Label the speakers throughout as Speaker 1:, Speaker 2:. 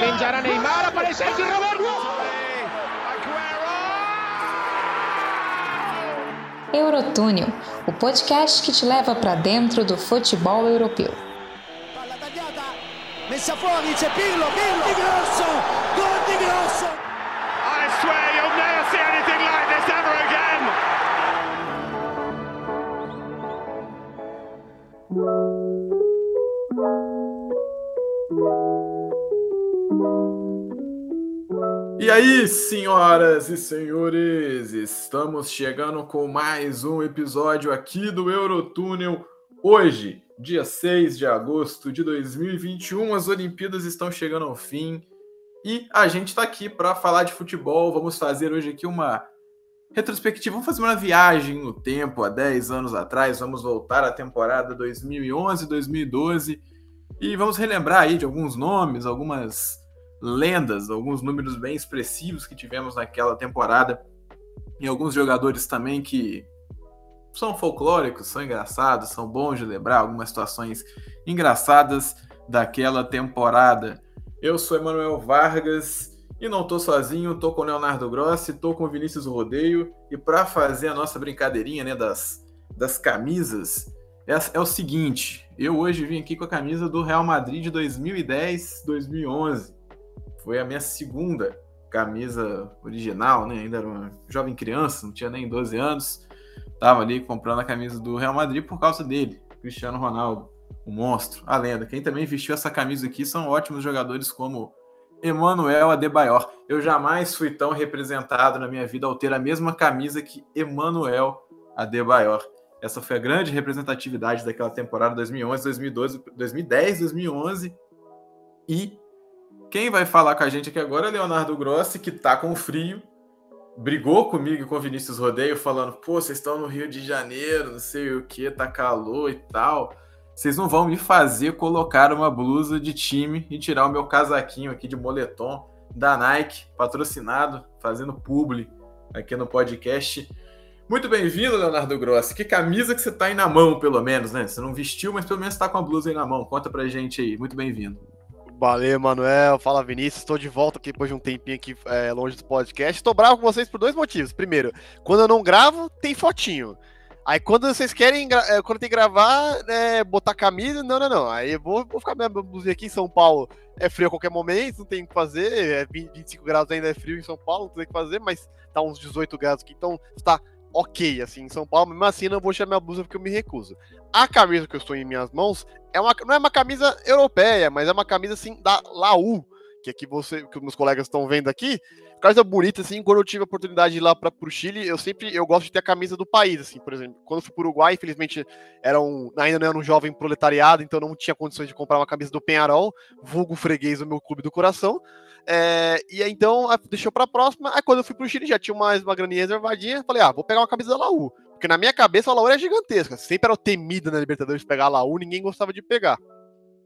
Speaker 1: Pinjará Neymar, aparece aqui Roberto.
Speaker 2: Eurotúnel, o podcast que te leva para dentro do futebol europeu.
Speaker 3: Messa fuori, c'è Pirlo, Pirlo, di Grosso, gol di Grosso.
Speaker 4: Aí, senhoras e senhores, estamos chegando com mais um episódio aqui do Eurotúnel. Hoje, dia 6 de agosto de 2021, as Olimpíadas estão chegando ao fim e a gente está aqui para falar de futebol. Vamos fazer hoje aqui uma retrospectiva, vamos fazer uma viagem no tempo, há 10 anos atrás. Vamos voltar à temporada 2011-2012 e vamos relembrar aí de alguns nomes, algumas lendas, alguns números bem expressivos que tivemos naquela temporada. E alguns jogadores também que são folclóricos, são engraçados, são bons de lembrar algumas situações engraçadas daquela temporada. Eu sou Emanuel Vargas e não tô sozinho, tô com o Leonardo Grossi, tô com o Vinícius Rodeio. E para fazer a nossa brincadeirinha, né, das, das camisas, é, é o seguinte, eu hoje vim aqui com a camisa do Real Madrid de 2010-2011 foi a minha segunda camisa original, né? Ainda era uma jovem criança, não tinha nem 12 anos. Tava ali comprando a camisa do Real Madrid por causa dele, Cristiano Ronaldo, o monstro, a lenda. Quem também vestiu essa camisa aqui são ótimos jogadores como Emmanuel Adebayor. Eu jamais fui tão representado na minha vida ao ter a mesma camisa que Emmanuel Adebayor. Essa foi a grande representatividade daquela temporada 2011, 2012, 2010, 2011 e quem vai falar com a gente aqui agora é Leonardo Grossi, que tá com frio, brigou comigo e com o Vinícius Rodeio, falando: pô, vocês estão no Rio de Janeiro, não sei o que, tá calor e tal. Vocês não vão me fazer colocar uma blusa de time e tirar o meu casaquinho aqui de moletom da Nike, patrocinado, fazendo publi aqui no podcast. Muito bem-vindo, Leonardo Grossi. Que camisa que você tá aí na mão, pelo menos, né? Você não vestiu, mas pelo menos tá com a blusa aí na mão. Conta pra gente aí. Muito bem-vindo.
Speaker 5: Valeu, Manuel. Fala, Vinícius. Estou de volta aqui depois de um tempinho aqui é, longe do podcast. Estou bravo com vocês por dois motivos. Primeiro, quando eu não gravo, tem fotinho. Aí quando vocês querem, é, quando tem que gravar, é, botar camisa, não, não, não. Aí eu vou, vou ficar minha blusinha aqui em São Paulo. É frio a qualquer momento, não tem o que fazer. É 20, 25 graus ainda é frio em São Paulo, não tem o que fazer, mas tá uns 18 graus aqui, então está ok, assim, em São Paulo, mesmo assim não vou tirar minha blusa porque eu me recuso. A camisa que eu estou em minhas mãos é uma, não é uma camisa europeia, mas é uma camisa, assim, da Laú, que aqui você, que meus colegas estão vendo aqui, camisa bonita, assim, quando eu tive a oportunidade de ir lá para o Chile, eu sempre, eu gosto de ter a camisa do país, assim, por exemplo, quando eu fui para o Uruguai, infelizmente, era um, ainda não era um jovem proletariado, então não tinha condições de comprar uma camisa do Penharol, vulgo freguês do meu clube do coração, é, e aí, então, deixou para a próxima. Aí, quando eu fui pro Chile, já tinha mais uma graninha reservadinha. Falei, ah, vou pegar uma camisa da Laú. Porque na minha cabeça, a Laú era gigantesca. Sempre era temida na Libertadores pegar a Laú, ninguém gostava de pegar.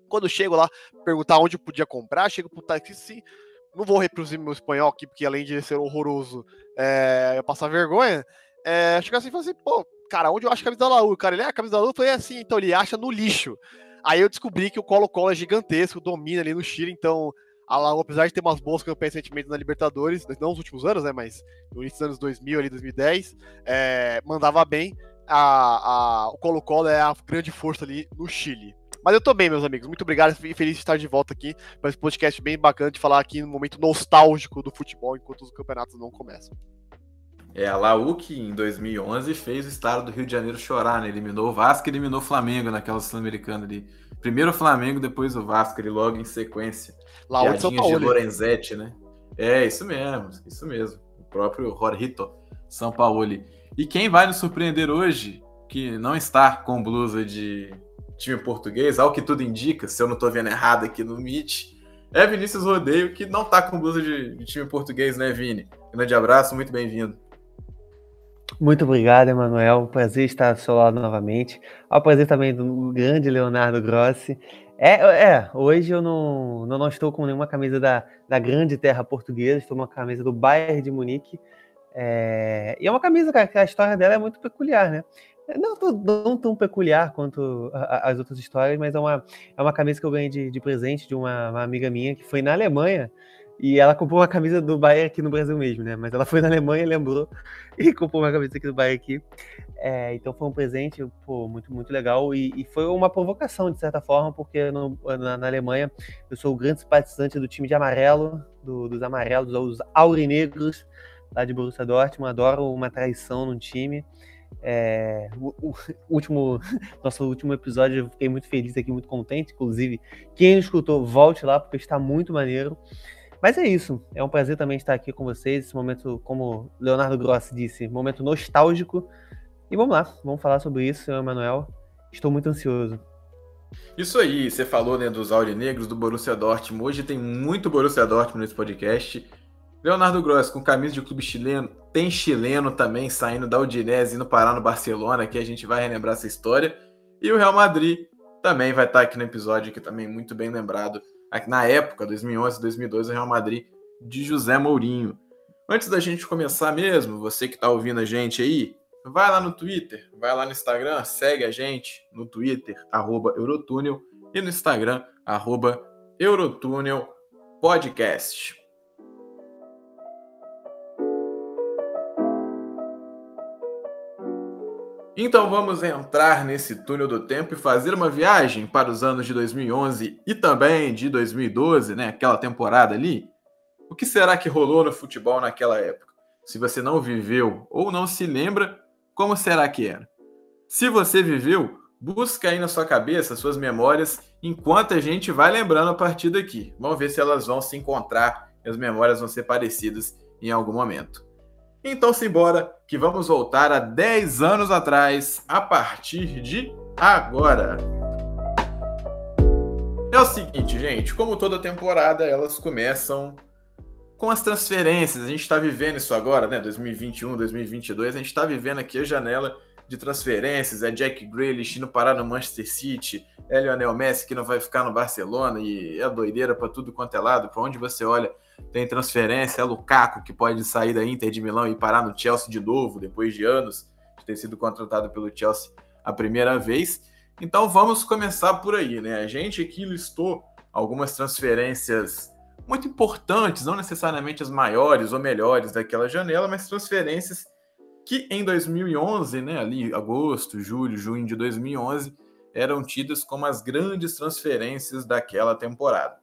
Speaker 5: Quando eu chego lá, perguntar onde eu podia comprar, chego pro taxi, não vou reproduzir meu espanhol aqui, porque além de ser horroroso, é, eu passar vergonha. É, chego assim e falei assim, pô, cara, onde eu acho a camisa da Laú? Cara, ele, é, a camisa da Laú? Eu falei assim, então ele acha no lixo. Aí eu descobri que o Colo-Colo é gigantesco, domina ali no Chile, então a Laú, apesar de ter umas boas campanhas recentemente na Libertadores, não nos últimos anos, né, mas no início dos anos 2000, ali 2010, é, mandava bem. A, a, o Colo-Colo é a grande força ali no Chile. Mas eu tô bem, meus amigos. Muito obrigado e feliz de estar de volta aqui para esse podcast bem bacana de falar aqui no momento nostálgico do futebol enquanto os campeonatos não começam.
Speaker 4: É, a Laú que em 2011 fez o estado do Rio de Janeiro chorar, né? Eliminou o Vasco eliminou o Flamengo naquela Sul-Americana ali. Primeiro o Flamengo, depois o Vasco, ele logo em sequência.
Speaker 5: De São Paulo.
Speaker 4: de Lorenzetti, né? É, isso mesmo, isso mesmo. O próprio Jorrito São Paulo. E quem vai nos surpreender hoje, que não está com blusa de time português, ao que tudo indica, se eu não estou vendo errado aqui no Meet, é Vinícius Rodeio, que não está com blusa de, de time português, né, Vini? Grande abraço, muito bem-vindo.
Speaker 6: Muito obrigado, Emanuel. Prazer estar ao seu lado novamente. Ao prazer também do grande Leonardo Grossi. É, é, hoje eu não, não, não estou com nenhuma camisa da, da grande terra portuguesa, estou com uma camisa do Bayern de Munique. É, e é uma camisa, cara, que a história dela é muito peculiar, né? não, não tão peculiar quanto as outras histórias, mas é uma, é uma camisa que eu ganhei de, de presente de uma, uma, amiga minha que foi na Alemanha e ela comprou uma camisa do Bayern aqui no Brasil mesmo, né? Mas ela foi na Alemanha, lembrou, e comprou uma camisa aqui do Bayern aqui. É, então foi um presente pô, muito, muito legal e, e, foi uma provocação, de certa forma, porque no, na, na, Alemanha eu sou o grande simpatizante do time de amarelo, do, dos amarelos, dos aurinegros, lá de Borussia Dortmund. Adoro uma traição no time. É, o, o, último, nosso último episódio, eu fiquei muito feliz aqui, muito contente. Inclusive, quem escutou, volte lá, porque está muito maneiro. Mas é isso. É um prazer também estar aqui com vocês. Esse momento, como Leonardo Grossi disse, momento nostálgico. E vamos lá, vamos falar sobre isso, senhor Emanuel. Estou muito ansioso.
Speaker 4: Isso aí, você falou né, dos aurinegros do Borussia Dortmund. Hoje tem muito Borussia Dortmund nesse podcast. Leonardo Grossi, com camisa de clube chileno, tem chileno também saindo da Udinese indo parar no Barcelona, que a gente vai relembrar essa história. E o Real Madrid também vai estar aqui no episódio, que também muito bem lembrado na época, 2011, 2012, o Real Madrid de José Mourinho. Antes da gente começar mesmo, você que está ouvindo a gente aí, vai lá no Twitter, vai lá no Instagram, segue a gente no Twitter, arroba Eurotúnel, e no Instagram, arroba Eurotúnel Podcast. Então vamos entrar nesse túnel do tempo e fazer uma viagem para os anos de 2011 e também de 2012, né? Aquela temporada ali. O que será que rolou no futebol naquela época? Se você não viveu ou não se lembra, como será que era? Se você viveu, busca aí na sua cabeça suas memórias enquanto a gente vai lembrando a partir daqui. Vamos ver se elas vão se encontrar e as memórias vão ser parecidas em algum momento. Então simbora que vamos voltar a 10 anos atrás a partir de agora. É o seguinte, gente, como toda temporada, elas começam com as transferências. A gente está vivendo isso agora, né? 2021, 2022, a gente está vivendo aqui a janela de transferências. É Jack Grealish indo parar no Manchester City, é Lionel Messi que não vai ficar no Barcelona e é doideira para tudo quanto é lado. Para onde você olha, tem transferência, é Lukaku que pode sair da Inter de Milão e parar no Chelsea de novo, depois de anos de ter sido contratado pelo Chelsea a primeira vez. Então vamos começar por aí, né? A gente aqui listou algumas transferências muito importantes, não necessariamente as maiores ou melhores daquela janela, mas transferências que em 2011, né, ali agosto, julho, junho de 2011, eram tidas como as grandes transferências daquela temporada.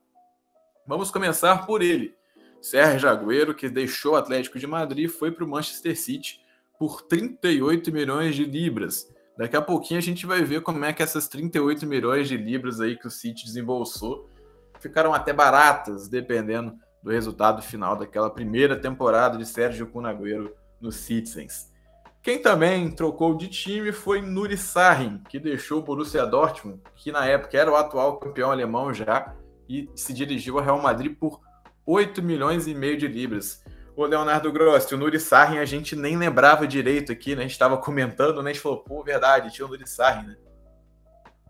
Speaker 4: Vamos começar por ele, Sérgio Agüero, que deixou o Atlético de Madrid foi para o Manchester City por 38 milhões de libras. Daqui a pouquinho a gente vai ver como é que essas 38 milhões de libras aí que o City desembolsou ficaram até baratas, dependendo do resultado final daquela primeira temporada de Sérgio Cunagüero no Citizens. Quem também trocou de time foi Nuri Sahin, que deixou o Borussia Dortmund, que na época era o atual campeão alemão já, e se dirigiu ao Real Madrid por 8 milhões e meio de libras. O Leonardo Grossi, o Nuri Sahin, a gente nem lembrava direito aqui, né? A gente estava comentando, né? A gente falou, pô, verdade, tinha o Nuri Sahin, né?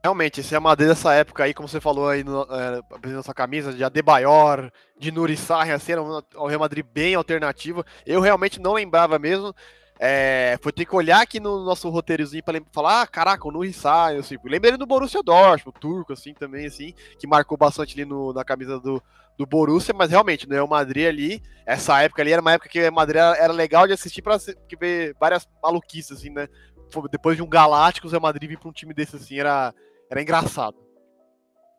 Speaker 5: Realmente, esse é Madrid dessa época aí, como você falou aí é, na sua camisa, de Adebayor, de Nuri Sahin, assim, era um Real Madrid bem alternativo. Eu realmente não lembrava mesmo. É, foi ter que olhar aqui no nosso roteirozinho para falar, ah, caraca, o Nuri Sahin, assim. Lembrei do Borussia Dortmund, o turco, assim, também, assim, que marcou bastante ali no, na camisa do, do Borussia, mas realmente, né, o Madrid ali, essa época ali era uma época que o Madrid era, era legal de assistir para ver várias maluquices, assim, né? Depois de um Galácticos, o Madrid vir para um time desse, assim, era, era engraçado.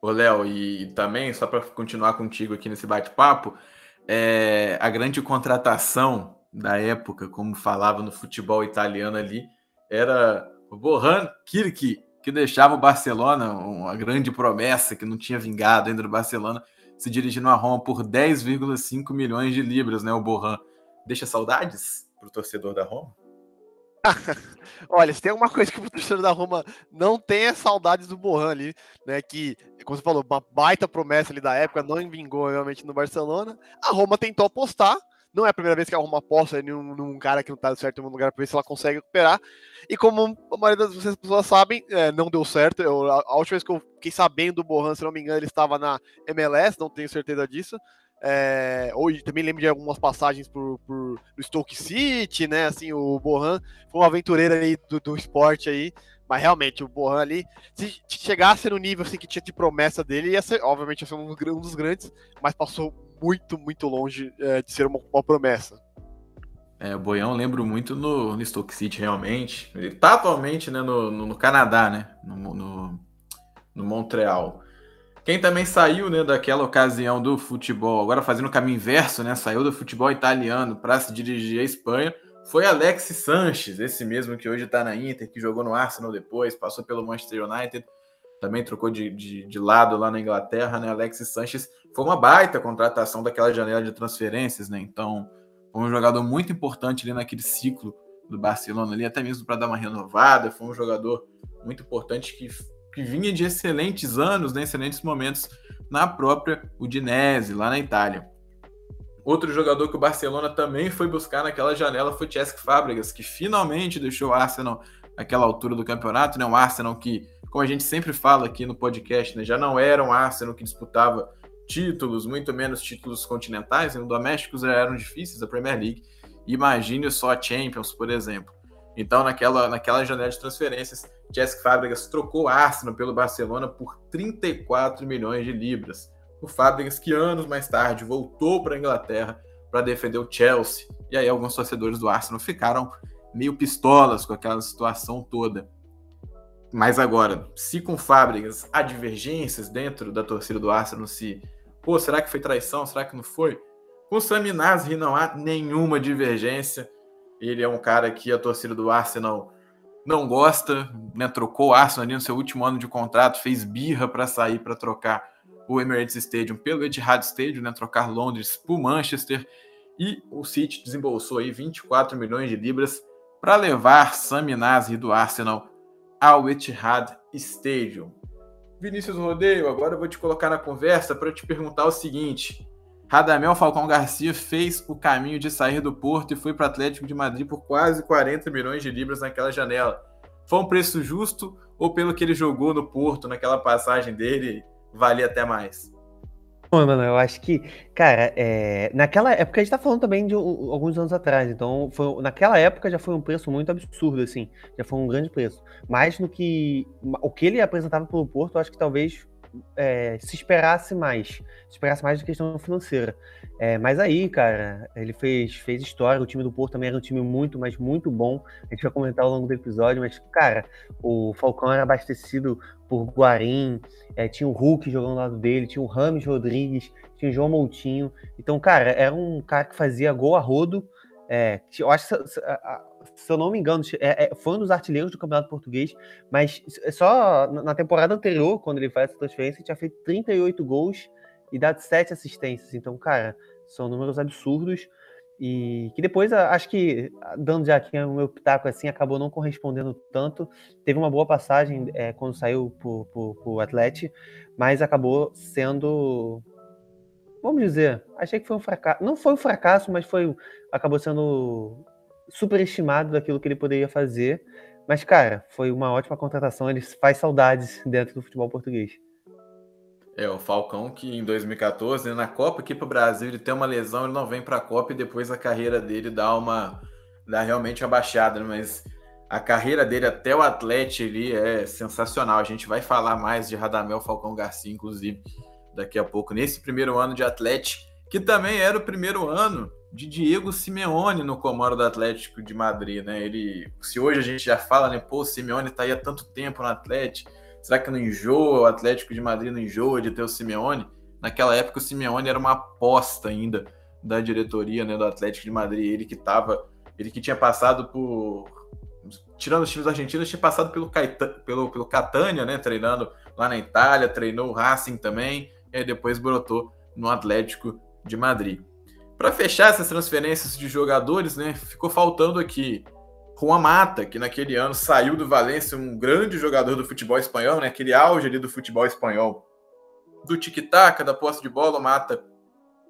Speaker 4: Ô, Léo, e também, só para continuar contigo aqui nesse bate-papo, é, a grande contratação da época, como falava no futebol italiano ali, era o Bohan Kirk, que deixava o Barcelona, uma grande promessa que não tinha vingado ainda do Barcelona, se dirigindo a Roma por 10,5 milhões de libras, né? O Borran. Deixa saudades para o torcedor da Roma?
Speaker 5: Olha, se tem alguma coisa que o torcedor da Roma não tenha saudades do Borran ali, né? Que, como você falou, uma baita promessa ali da época, não vingou realmente no Barcelona. A Roma tentou apostar, não é a primeira vez que a Roma aposta num, num cara que não tá certo em um lugar para ver se ela consegue recuperar. E como a maioria das pessoas sabem, é, não deu certo. Eu, a, a, última vez que eu fiquei sabendo do Bohan, se não me engano, ele estava na MLS, não tenho certeza disso. É, hoje também lembro de algumas passagens por, por Stoke City, né? Assim, o Bohan foi um aventureiro aí do, do esporte aí. Mas realmente, o Bohan ali, se chegasse no nível assim, que tinha de promessa dele, ia ser, obviamente, ia ser um, um dos grandes, mas passou muito, muito longe é, de ser uma, uma promessa.
Speaker 4: É, o Boião lembro muito no, no Stoke City, realmente. Ele tá atualmente né, no, no, no Canadá, né? No, no, no, Montreal. Quem também saiu né, daquela ocasião do futebol, agora fazendo o caminho inverso, né? Saiu do futebol italiano para se dirigir à Espanha, foi Alex Sanches, esse mesmo que hoje está na Inter, que jogou no Arsenal depois, passou pelo Manchester United, também trocou de, de, de lado lá na Inglaterra, né? Alex Sanches foi uma baita contratação daquela janela de transferências, né? Então, foi um jogador muito importante ali naquele ciclo do Barcelona ali, até mesmo para dar uma renovada. Foi um jogador muito importante que, que vinha de excelentes anos, né? excelentes momentos na própria Udinese, lá na Itália. Outro jogador que o Barcelona também foi buscar naquela janela foi Cesc Fábregas, que finalmente deixou o Arsenal naquela altura do campeonato, né? Um Arsenal que, como a gente sempre fala aqui no podcast, né? já não era um Arsenal que disputava títulos, muito menos títulos continentais, né? domésticos já eram difíceis da Premier League. Imagine só a Champions, por exemplo. Então, naquela, naquela janela de transferências, Cesc Fábregas trocou Arsenal pelo Barcelona por 34 milhões de libras o Fábricas, que anos mais tarde voltou para a Inglaterra para defender o Chelsea. E aí alguns torcedores do Arsenal ficaram meio pistolas com aquela situação toda. Mas agora, se com Fábricas há divergências dentro da torcida do Arsenal, se, pô, será que foi traição? Será que não foi? Com Sami Nasri não há nenhuma divergência. Ele é um cara que a torcida do Arsenal não gosta, né? Trocou o Arsenal ali no seu último ano de contrato, fez birra para sair para trocar o Emirates Stadium pelo Etihad Stadium, né, trocar Londres por Manchester, e o City desembolsou aí 24 milhões de libras para levar Sami Nasri do Arsenal ao Etihad Stadium. Vinícius Rodeio, agora eu vou te colocar na conversa para te perguntar o seguinte: Radamel Falcão Garcia fez o caminho de sair do Porto e foi para o Atlético de Madrid por quase 40 milhões de libras naquela janela. Foi um preço justo ou pelo que ele jogou no Porto naquela passagem dele valia até mais?
Speaker 6: Bom, mano, eu acho que, cara, é, naquela época a gente tá falando também de alguns anos atrás, então foi, naquela época já foi um preço muito absurdo, assim, já foi um grande preço. Mas no que o que ele apresentava pelo Porto, eu acho que talvez é, se esperasse mais, se esperasse mais de questão financeira. É, mas aí, cara, ele fez, fez história. O time do Porto também era um time muito, mas muito bom. A gente vai comentar ao longo do episódio, mas, cara, o Falcão era abastecido por Guarim, é, tinha o Hulk jogando ao lado dele, tinha o Rames Rodrigues, tinha o João Moutinho. Então, cara, era um cara que fazia gol a rodo. É, eu acho que se eu não me engano, é, é, foi um dos artilheiros do Campeonato Português, mas só na temporada anterior, quando ele faz essa transferência, ele tinha feito 38 gols e dado 7 assistências. Então, cara, são números absurdos e que depois, acho que, dando já aqui o meu pitaco assim, acabou não correspondendo tanto. Teve uma boa passagem é, quando saiu pro, pro Atlético, mas acabou sendo vamos dizer, achei que foi um fracasso. Não foi um fracasso, mas foi acabou sendo superestimado daquilo que ele poderia fazer. Mas, cara, foi uma ótima contratação. Ele faz saudades dentro do futebol português.
Speaker 4: É, o Falcão que em 2014, né, na Copa aqui para o Brasil, ele tem uma lesão, ele não vem para a Copa e depois a carreira dele dá uma dá realmente uma baixada, né, mas a carreira dele até o Atlético ali é sensacional. A gente vai falar mais de Radamel Falcão Garcia, inclusive, daqui a pouco, nesse primeiro ano de Atlético, que também era o primeiro ano de Diego Simeone no comando do Atlético de Madrid, né? Ele, se hoje a gente já fala, né, pô, o Simeone tá aí há tanto tempo no Atlético, será que não enjoa o Atlético de Madrid não enjoa de ter o Simeone? Naquela época o Simeone era uma aposta ainda da diretoria, né, do Atlético de Madrid, ele que tava, ele que tinha passado por tirando os times argentinos, tinha passado pelo, Caeta, pelo, pelo Catania, né, treinando lá na Itália, treinou o Racing também, e depois brotou no Atlético de Madrid. Para fechar essas transferências de jogadores, né, ficou faltando aqui Juan Mata, que naquele ano saiu do Valência, um grande jogador do futebol espanhol, né, aquele auge ali do futebol espanhol, do tic-tac, da posse de bola, o Mata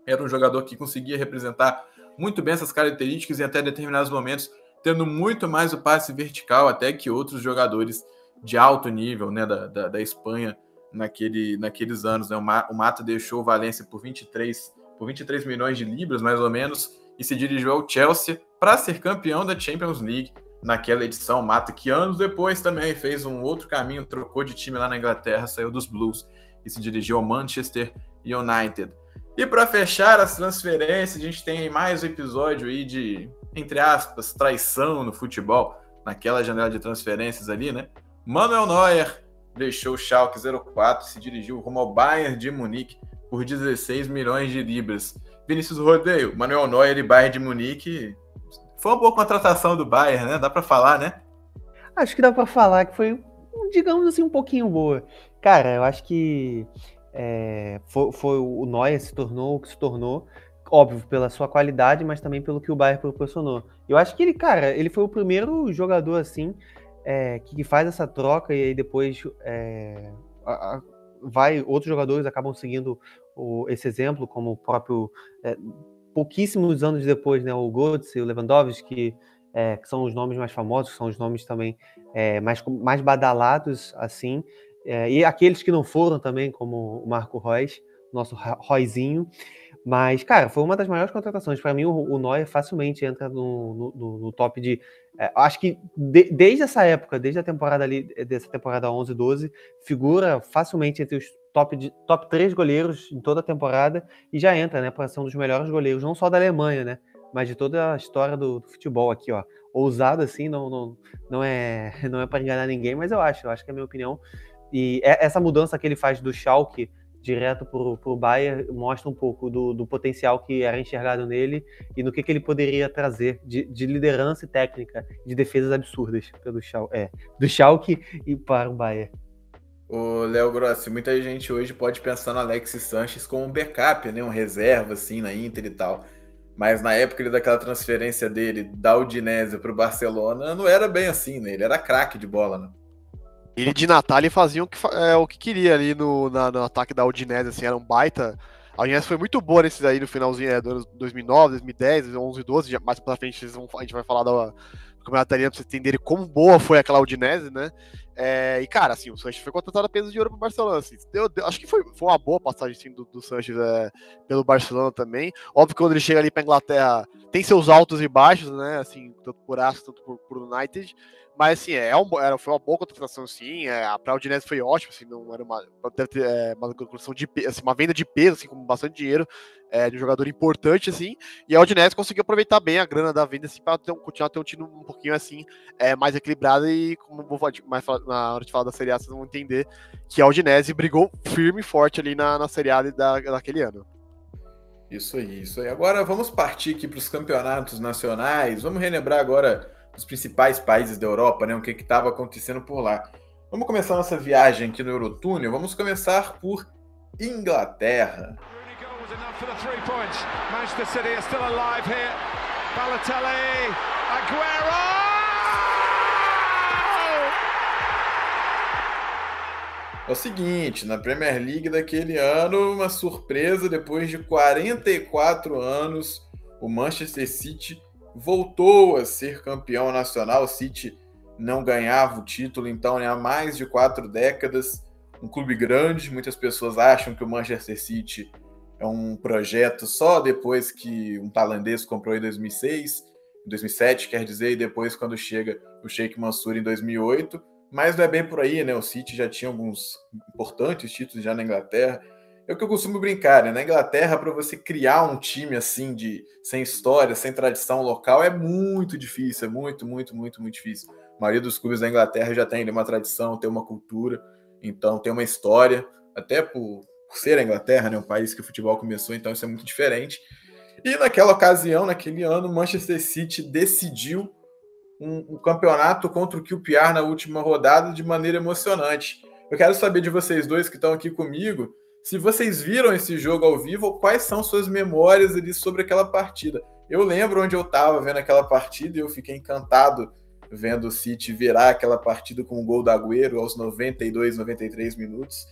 Speaker 4: era um jogador que conseguia representar muito bem essas características e até determinados momentos tendo muito mais o passe vertical até que outros jogadores de alto nível né, da, da, da Espanha naquele, naqueles anos. Né? O Mata deixou o Valência por 23 por 23 milhões de libras, mais ou menos, e se dirigiu ao Chelsea para ser campeão da Champions League naquela edição mata, que anos depois também fez um outro caminho, trocou de time lá na Inglaterra, saiu dos Blues e se dirigiu ao Manchester United. E para fechar as transferências, a gente tem mais um episódio aí de, entre aspas, traição no futebol, naquela janela de transferências ali, né? Manuel Neuer deixou o Schalke 04 se dirigiu rumo ao Bayern de Munique por 16 milhões de libras. Vinícius Rodeio, Manuel Neuer e Bayern de Munique foi uma boa contratação do Bayern, né? Dá para falar, né?
Speaker 6: Acho que dá para falar que foi, digamos assim, um pouquinho boa. Cara, eu acho que é, foi, foi, o Neuer se tornou o que se tornou, óbvio, pela sua qualidade, mas também pelo que o Bayern proporcionou. Eu acho que ele, cara, ele foi o primeiro jogador assim é, que, faz essa troca e aí depois é, a, a, vai outros jogadores acabam seguindo o, esse exemplo, como o próprio é, pouquíssimos anos depois, né, o Götze e o Lewandowski, é, que são os nomes mais famosos, são os nomes também é, mais, mais badalados, assim, é, e aqueles que não foram também, como o Marco Reus, nosso Roizinho, mas, cara, foi uma das maiores contratações. Para mim, o, o Neuer facilmente entra no, no, no top de. É, acho que de, desde essa época, desde a temporada ali, dessa temporada 11, 12, figura facilmente entre os top, de, top 3 goleiros em toda a temporada e já entra, né, para ser um dos melhores goleiros, não só da Alemanha, né, mas de toda a história do, do futebol aqui, ó. Ousado assim, não, não, não é não é para enganar ninguém, mas eu acho, eu acho que é a minha opinião. E é, essa mudança que ele faz do Schalke direto para o Bayern mostra um pouco do, do, potencial que era enxergado nele e no que, que ele poderia trazer de, de, liderança e técnica, de defesas absurdas pelo Schalke, é, do Schalke e para o Bayern.
Speaker 4: O Léo Grossi, muita gente hoje pode pensar no Alex Sanches como um backup, né? Um reserva, assim, na Inter e tal. Mas na época daquela transferência dele da Udinese para o Barcelona, não era bem assim, né? Ele era craque de bola, né?
Speaker 5: Ele de Natal fazia o que, é, o que queria ali no, na, no ataque da Udinese, assim, era um baita. A Udinese foi muito boa nesses aí no finalzinho é, do 2009, 2010, 2011, 12. Mais pra frente a gente vai falar da, do Campeonato Italiano pra vocês entenderem como boa foi aquela Udinese, né? É, e, cara, assim, o Sanches foi contratado a peso de ouro pro Barcelona. Assim, deu, deu, acho que foi, foi uma boa passagem assim, do, do Sanches é, pelo Barcelona também. Óbvio que quando ele chega ali pra Inglaterra, tem seus altos e baixos, né? Assim, tanto por Aston, tanto por, por United. Mas assim, é um, era, foi uma boa contratação, sim. É, a pra foi ótima, assim, não era uma, deve ter, é, uma contratação de assim, uma venda de peso, assim, com bastante dinheiro, é, de um jogador importante, assim. E a Udinese conseguiu aproveitar bem a grana da venda, assim, para ter, continuar ter um time um pouquinho assim, é, mais equilibrado. E como vou mais na hora de falar da Série A, vocês vão entender que a Udinese brigou firme e forte ali na, na Série A da, daquele ano.
Speaker 4: Isso aí, isso aí. Agora vamos partir aqui para os campeonatos nacionais. Vamos relembrar agora dos principais países da Europa, né? O que estava acontecendo por lá. Vamos começar nossa viagem aqui no Eurotúnel. Vamos começar por Inglaterra. É o seguinte, na Premier League daquele ano, uma surpresa, depois de 44 anos, o Manchester City voltou a ser campeão nacional. O City não ganhava o título, então, né, há mais de quatro décadas. Um clube grande, muitas pessoas acham que o Manchester City é um projeto só depois que um tailandês comprou em 2006, 2007, quer dizer, e depois quando chega o Sheikh Mansour em 2008. Mas não é bem por aí, né? O City já tinha alguns importantes títulos já na Inglaterra é o que eu costumo brincar, né? Na Inglaterra, para você criar um time assim de sem história, sem tradição local, é muito difícil, é muito, muito, muito, muito difícil. A maioria dos clubes da Inglaterra já tem uma tradição, tem uma cultura, então tem uma história, até por, por ser a Inglaterra, né? Um país que o futebol começou, então isso é muito diferente. E naquela ocasião, naquele ano, Manchester City decidiu um, um campeonato contra o QPR na última rodada de maneira emocionante. Eu quero saber de vocês dois que estão aqui comigo se vocês viram esse jogo ao vivo, quais são suas memórias ali sobre aquela partida? Eu lembro onde eu estava vendo aquela partida e eu fiquei encantado vendo o City virar aquela partida com o gol do Agüero aos 92, 93 minutos.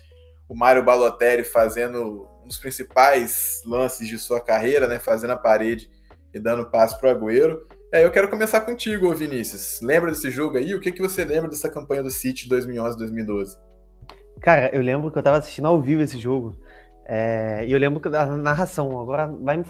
Speaker 4: O Mário Balotelli fazendo um dos principais lances de sua carreira, né, fazendo a parede e dando passo para o Agüero. É, eu quero começar contigo, Vinícius. Lembra desse jogo aí? O que, que você lembra dessa campanha do City de 2011, 2012?
Speaker 6: Cara, eu lembro que eu tava assistindo ao vivo esse jogo. É, e eu lembro da narração, agora vai me,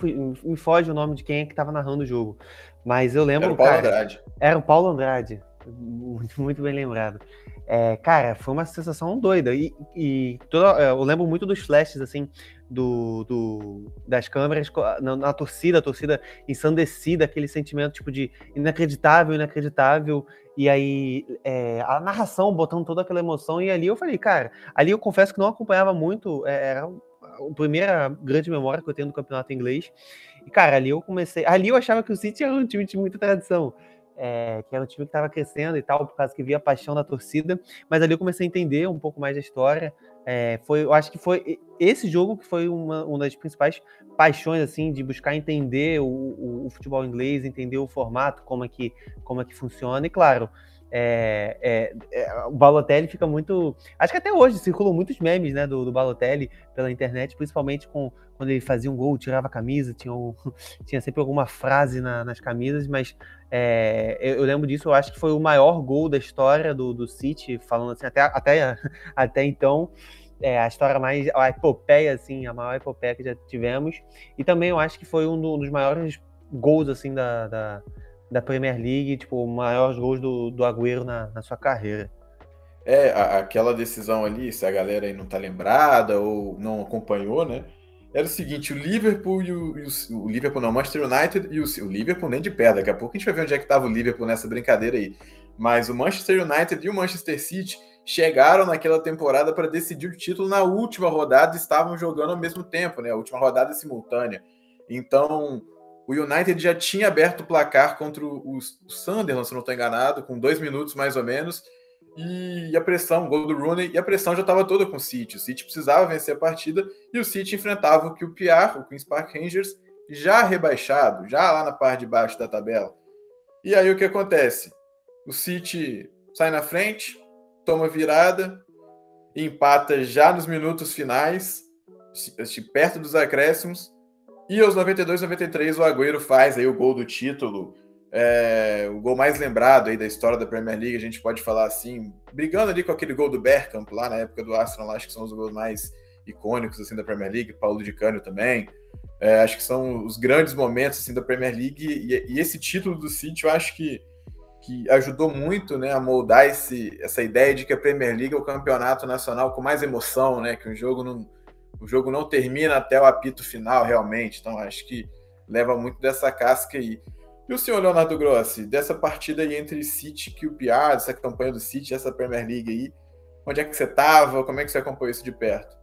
Speaker 6: me foge o nome de quem é que estava narrando o jogo. Mas eu lembro.
Speaker 4: Era o Paulo
Speaker 6: cara,
Speaker 4: Andrade.
Speaker 6: Era o Paulo Andrade. Muito, muito bem lembrado. É, cara, foi uma sensação doida. E, e toda, é, eu lembro muito dos flashes, assim, do, do das câmeras na, na, torcida, a torcida ensandecida, aquele sentimento tipo de inacreditável, inacreditável. E aí é, a narração botando toda aquela emoção. E ali eu falei, cara, ali eu confesso que não acompanhava muito, é, era a primeira grande memória que eu tenho do campeonato inglês. E, cara, ali eu comecei. Ali eu achava que o City era um time de muita tradição. É, que era um time que estava crescendo e tal, por causa que via a paixão da torcida. Mas ali eu comecei a entender um pouco mais da história. É, foi, eu acho que foi esse jogo que foi uma, uma das principais paixões, assim, de buscar entender o, o, o futebol inglês, entender o formato, como é que, como é que funciona. E claro, é, é, é, o Balotelli fica muito. Acho que até hoje circulam muitos memes né, do, do Balotelli pela internet, principalmente com, quando ele fazia um gol, tirava a camisa, tinha, um, tinha sempre alguma frase na, nas camisas, mas é, eu, eu, lembro disso, eu acho que foi o maior gol da história do, do City, falando assim, até, até, até então. É, a história mais, a epopeia, assim, a maior epopeia que já tivemos. E também eu acho que foi um, do, um dos maiores gols, assim, da, da da Premier League, tipo, maiores gols do, do Agüero na, na sua carreira.
Speaker 4: É, a, aquela decisão ali, se a galera aí não tá lembrada ou não acompanhou, né? Era o seguinte, o Liverpool e o, e o, o Liverpool não, o Manchester United e o, o, Liverpool nem de pé, daqui a pouco a gente vai ver onde é que tava o Liverpool nessa brincadeira aí. Mas o Manchester United e o Manchester City chegaram naquela temporada para decidir o título na última rodada estavam jogando ao mesmo tempo, né? A última rodada simultânea. Então, o United já tinha aberto o placar contra o Sunderland, se não estou enganado, com dois minutos mais ou menos. E a pressão, gol do Rooney, e a pressão já estava toda com o City. O City precisava vencer a partida e o City enfrentava o QPR, o Queen's Park Rangers, já rebaixado, já lá na parte de baixo da tabela. E aí o que acontece? O City sai na frente, toma virada, empata já nos minutos finais, perto dos acréscimos, e aos 92, 93, o Agüero faz aí o gol do título, é, o gol mais lembrado aí da história da Premier League, a gente pode falar assim, brigando ali com aquele gol do Bergkamp lá na época do Arsenal, acho que são os gols mais icônicos assim da Premier League, Paulo de Cânio também. É, acho que são os grandes momentos assim da Premier League e, e, esse título do City eu acho que, que ajudou muito né, a moldar esse, essa ideia de que a Premier League é o campeonato nacional com mais emoção, né, que um jogo não o jogo não termina até o apito final, realmente. Então, acho que leva muito dessa casca aí. E o senhor Leonardo Grossi, dessa partida aí entre City e QPR, dessa campanha do City, essa Premier League aí, onde é que você estava? Como é que você acompanhou isso de perto?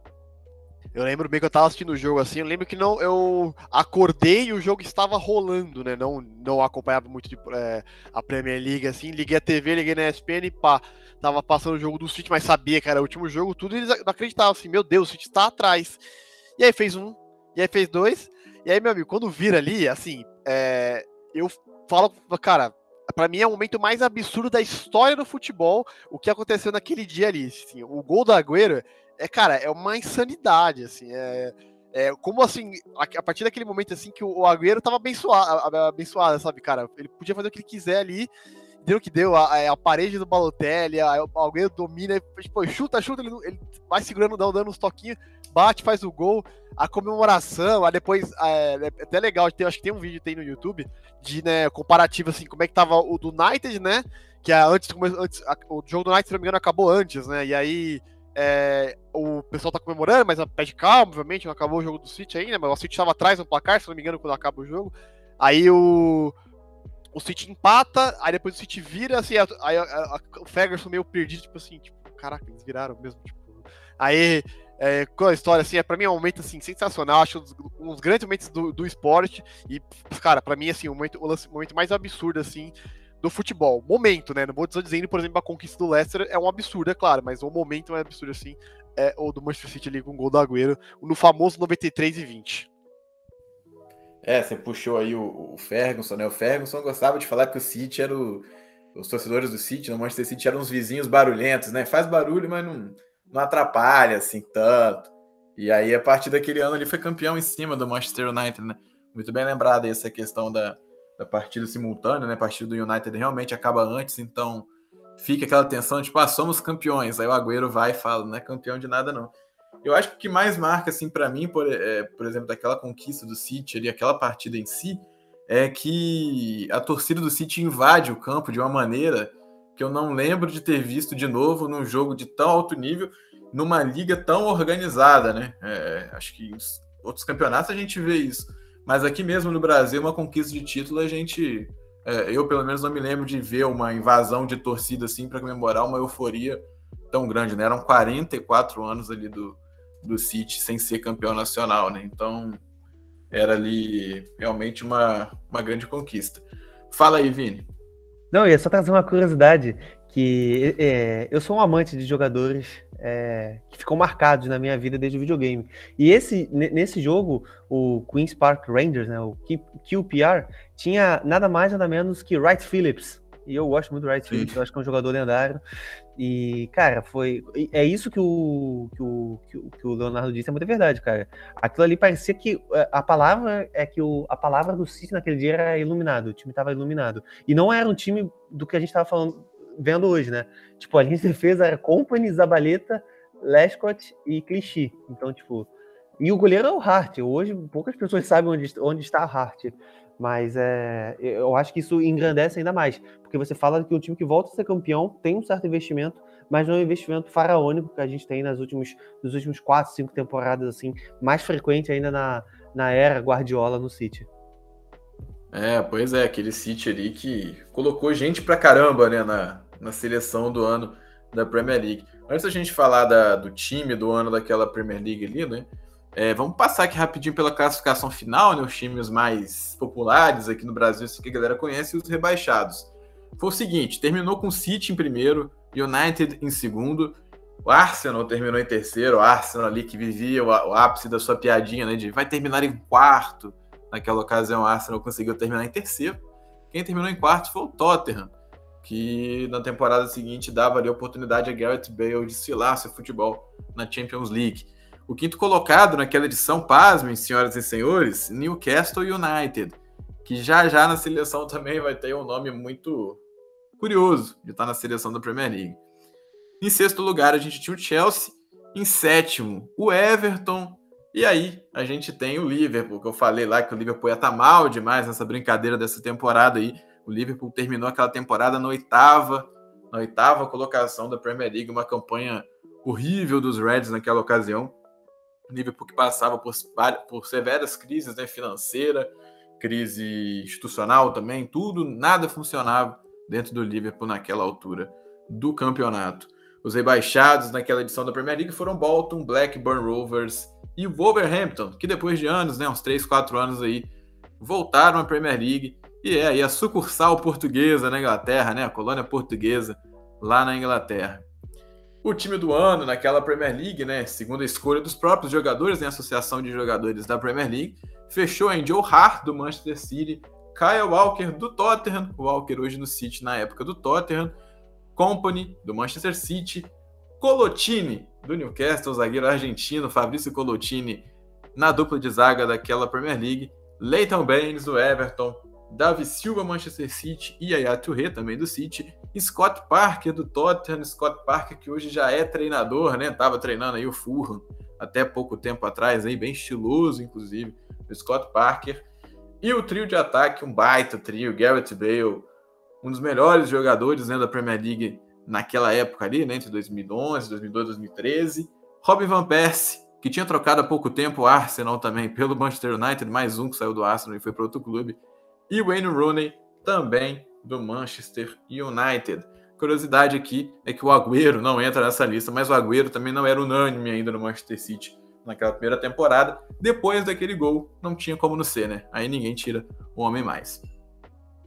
Speaker 5: Eu lembro bem que eu tava assistindo o jogo assim, eu lembro que não, eu acordei e o jogo estava rolando, né? Não, não acompanhava muito de, é, a Premier League assim, liguei a TV, liguei na ESPN e pá, tava passando o jogo do City, mas sabia que era o último jogo, tudo eles não acreditavam assim, meu Deus, o City está atrás. E aí fez um, e aí fez dois, e aí, meu amigo, quando vira ali, assim, é, eu falo, cara, para mim é o momento mais absurdo da história do futebol, o que aconteceu naquele dia ali. Assim, o gol do Agüero é, cara, é uma insanidade, assim, é, é como assim, a, a, partir daquele momento assim que o, o Agüero tava abençoado, abençoado, sabe, cara, ele podia fazer o que ele quiser ali, deu que deu, a, a parede do Balotelli, a, Agüero domina, tipo, chuta, chuta, ele, ele vai segurando, dando, uns toquinhos, bate, faz o gol, a comemoração, aí depois, é, é até legal, tem, acho que tem um vídeo tem no YouTube, de, né, comparativo, assim, como é que tava o do United, né, que é antes, antes a, o jogo do United, se não me engano, acabou antes, né, e aí é, o pessoal tá comemorando, mas pede calma, obviamente, não acabou o jogo do City ainda, mas o City estava atrás no placar, se não me engano, quando acaba o jogo. Aí o, o City empata, aí depois o City vira, assim, a, a, a, o Ferguson meio perdido, tipo assim, tipo, caraca, eles viraram mesmo, tipo. Aí, é, com a história, assim, é, pra mim é um momento, assim, sensacional, acho um dos grandes momentos do, do esporte, e, cara, pra mim, assim, o momento, o momento mais absurdo, assim, do futebol. Momento, né? Não vou dizendo, por exemplo, a conquista do Leicester é um absurdo, é claro, mas o momento é absurdo assim. É o do Manchester City ali com o gol do Agüero, no famoso 93 e 20.
Speaker 4: É, você puxou aí o, o, Ferguson, né? O Ferguson gostava de falar que o City era o. Os torcedores do City, no Manchester City, eram uns vizinhos barulhentos, né? Faz barulho, mas não, não atrapalha assim tanto. E aí, a partir daquele ano, ele foi campeão em cima do Manchester United, né? Muito bem lembrada essa questão da, da partida simultânea, né? A partida do United realmente acaba antes, então fica aquela tensão, tipo, ah, somos campeões. Aí o Agüero vai e fala, não é campeão de nada, não. Eu acho que o que mais marca, assim, para mim, por, é, por exemplo, daquela conquista do City ali, aquela partida em si, é que a torcida do City invade o campo de uma maneira que eu não lembro de ter visto de novo num jogo de tão alto nível, numa liga tão organizada, né? É, acho que em outros campeonatos a gente vê isso. Mas aqui mesmo no Brasil, uma conquista de título, a gente. É, eu, pelo menos, não me lembro de ver uma invasão de torcida assim para comemorar uma euforia tão grande, né? Eram 44 anos ali do, do City sem ser campeão nacional, né? Então era ali realmente uma, uma grande conquista. Fala aí, Vini.
Speaker 6: Não, eu ia só trazer uma curiosidade, que é, eu sou um amante de jogadores é, que ficam marcados na minha vida desde o videogame. E esse, nesse jogo, o Queen's Park Rangers, né, o QPR, tinha nada mais nada menos que Wright Phillips, e eu gosto muito do Wright Phillips, eu acho que é um jogador lendário. E, cara, foi. É isso que o, que o, que o Leonardo disse, é muita verdade, cara. Aquilo ali parecia que é, a palavra é que o, a palavra do City naquele dia era iluminado, o time estava iluminado. E não era um time do que a gente estava falando, vendo hoje, né? Tipo, a de defesa era Company, Zabaleta, Lescott e Clichy. Então, tipo. E o goleiro é o Hart. Hoje, poucas pessoas sabem onde, onde está o Hart. Mas é, eu acho que isso engrandece ainda mais, porque você fala que o time que volta a ser campeão tem um certo investimento, mas não é um investimento faraônico que a gente tem nas últimas, nos últimos quatro, cinco temporadas, assim, mais frequente ainda na, na era Guardiola no City.
Speaker 4: É, pois é, aquele City ali que colocou gente pra caramba, né, na, na seleção do ano da Premier League. Antes da gente falar da, do time do ano daquela Premier League ali, né, é, vamos passar aqui rapidinho pela classificação final, né, os times mais populares aqui no Brasil, isso que a galera conhece, e os rebaixados. Foi o seguinte, terminou com o City em primeiro, United em segundo, o Arsenal terminou em terceiro, o Arsenal ali que vivia o, ápice da sua piadinha, né, de vai terminar em quarto. Naquela ocasião, o Arsenal conseguiu terminar em terceiro. Quem terminou em quarto foi o Tottenham, que na temporada seguinte dava ali a oportunidade a Gareth Bale de desfilar seu futebol na Champions League. O quinto colocado naquela edição, pasmem, senhoras e senhores, Newcastle United, que já já na seleção também vai ter um nome muito curioso de estar na seleção da Premier League. Em sexto lugar, a gente tinha o Chelsea. Em sétimo, o Everton. E aí, a gente tem o Liverpool, que eu falei lá que o Liverpool ia estar mal demais nessa brincadeira dessa temporada aí. O Liverpool terminou aquela temporada na oitava, na oitava colocação da Premier League, uma campanha horrível dos Reds naquela ocasião. Liverpool que passava por, por severas crises né, financeira, crise institucional também, tudo, nada funcionava dentro do Liverpool naquela altura do campeonato. Os rebaixados naquela edição da Premier League foram Bolton, Blackburn Rovers e Wolverhampton, que depois de anos, né, uns 3, 4 anos aí, voltaram à Premier League e é aí a sucursal portuguesa na Inglaterra, né, a colônia portuguesa lá na Inglaterra o time do ano naquela Premier League, né? Segundo a escolha dos próprios jogadores, né? Associação de Jogadores da Premier League, fechou em Joe Hart do Manchester City, Kyle Walker do Tottenham, Walker hoje no City na época do Tottenham, Company do Manchester City, Colotini do Newcastle, zagueiro argentino, Fabrício Colotini na dupla de zaga daquela Premier League, Leighton Baines do Everton, Davi Silva, Manchester City. E Yaya Touré, também do City. Scott Parker, do Tottenham. Scott Parker, que hoje já é treinador, né? Tava treinando aí o Fulham até pouco tempo atrás, aí, bem estiloso, inclusive, o Scott Parker. E o trio de ataque, um baita trio, Garrett Bale, um dos melhores jogadores né, da Premier League naquela época ali, né, entre 2011, 2012, 2013. Robin Van Persie, que tinha trocado há pouco tempo o Arsenal também pelo Manchester United, mais um que saiu do Arsenal e foi para outro clube e Wayne Rooney também do Manchester United. Curiosidade aqui é que o Agüero não entra nessa lista, mas o Agüero também não era unânime ainda no Manchester City naquela primeira temporada. Depois daquele gol, não tinha como não ser, né? Aí ninguém tira o homem mais.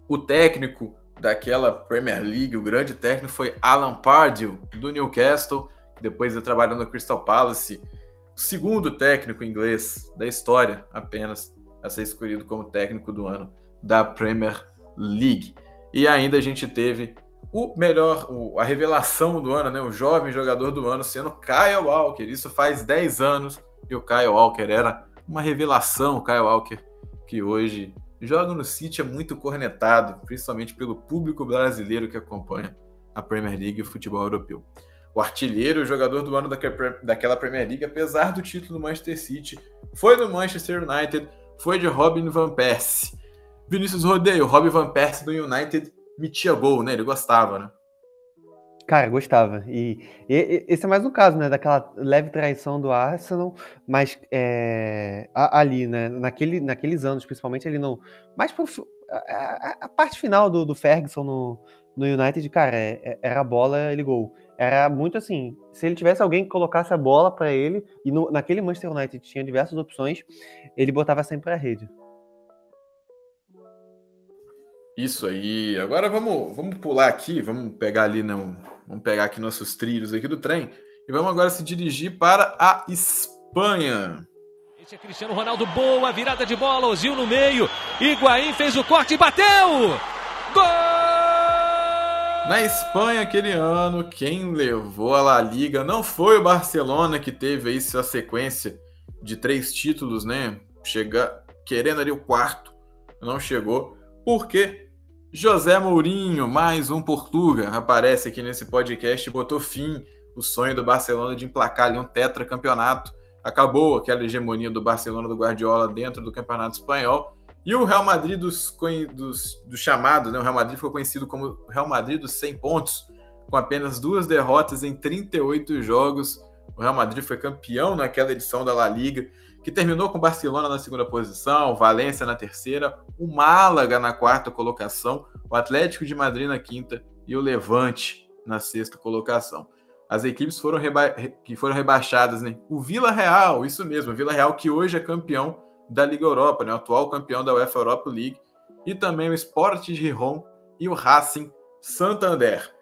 Speaker 4: O técnico daquela Premier League, o grande técnico, foi Alan Pardew, do Newcastle, que depois de trabalhando no Crystal Palace, o segundo técnico inglês da história apenas a ser escolhido como técnico do ano da Premier League. E ainda a gente teve o melhor, o, a revelação do ano, né? O jovem jogador do ano sendo Kyle Walker. Isso faz 10 anos e o Kyle Walker era uma revelação. O Kyle Walker, que hoje joga no City, é muito cornetado, principalmente pelo público brasileiro que acompanha a Premier League e o futebol europeu. o artilheiro, o jogador do ano daquela Premier League, apesar do título do Manchester City. Foi do Manchester United, foi de Robin Van Persie. Vinícius Rodeio, Robin Van Persie do United metia gol, né? Ele gostava, né?
Speaker 6: Cara, gostava. E, e, esse é mais um caso, né? Daquela leve traição do Arsenal, mas é, ali, né? Naquele, naqueles anos, principalmente no. Mais pro, a, a, parte final do, do Ferguson no, no United, cara, é, é, era bola, ele gol. Era muito assim, se ele tivesse alguém que colocasse a bola para ele, e no, naquele Manchester United tinha diversas opções, ele botava sempre a rede.
Speaker 4: Isso aí. Agora vamos, vamos pular aqui, vamos pegar ali, não, vamos pegar aqui nossos trilhos aqui do trem e vamos agora se dirigir para a Espanha.
Speaker 1: Esse é Cristiano Ronaldo, boa virada de bola, Ozil no meio, Higuaín fez o corte e bateu! Gol!
Speaker 4: Na Espanha, aquele ano, quem levou a La Liga não foi o Barcelona, que teve aí sua sequência de três títulos, né? Chega, querendo ali o quarto, não chegou, porque José Mourinho, mais um Portuga, aparece aqui nesse podcast e botou fim o sonho do Barcelona de emplacar ali um tetracampeonato. Acabou aquela hegemonia do Barcelona do Guardiola dentro do Campeonato Espanhol. E o Real Madrid dos, dos, do chamado, né? o Real Madrid ficou conhecido como Real Madrid dos 100 pontos, com apenas duas derrotas em 38 jogos. O Real Madrid foi campeão naquela edição da La Liga que terminou com Barcelona na segunda posição, Valência na terceira, o Málaga na quarta colocação, o Atlético de Madrid na quinta e o Levante na sexta colocação. As equipes foram que foram rebaixadas, né? O Vila Real, isso mesmo, o Vila Real que hoje é campeão da Liga Europa, né? O atual campeão da UEFA Europa League, e também o Sport de Gijón e o Racing Santander.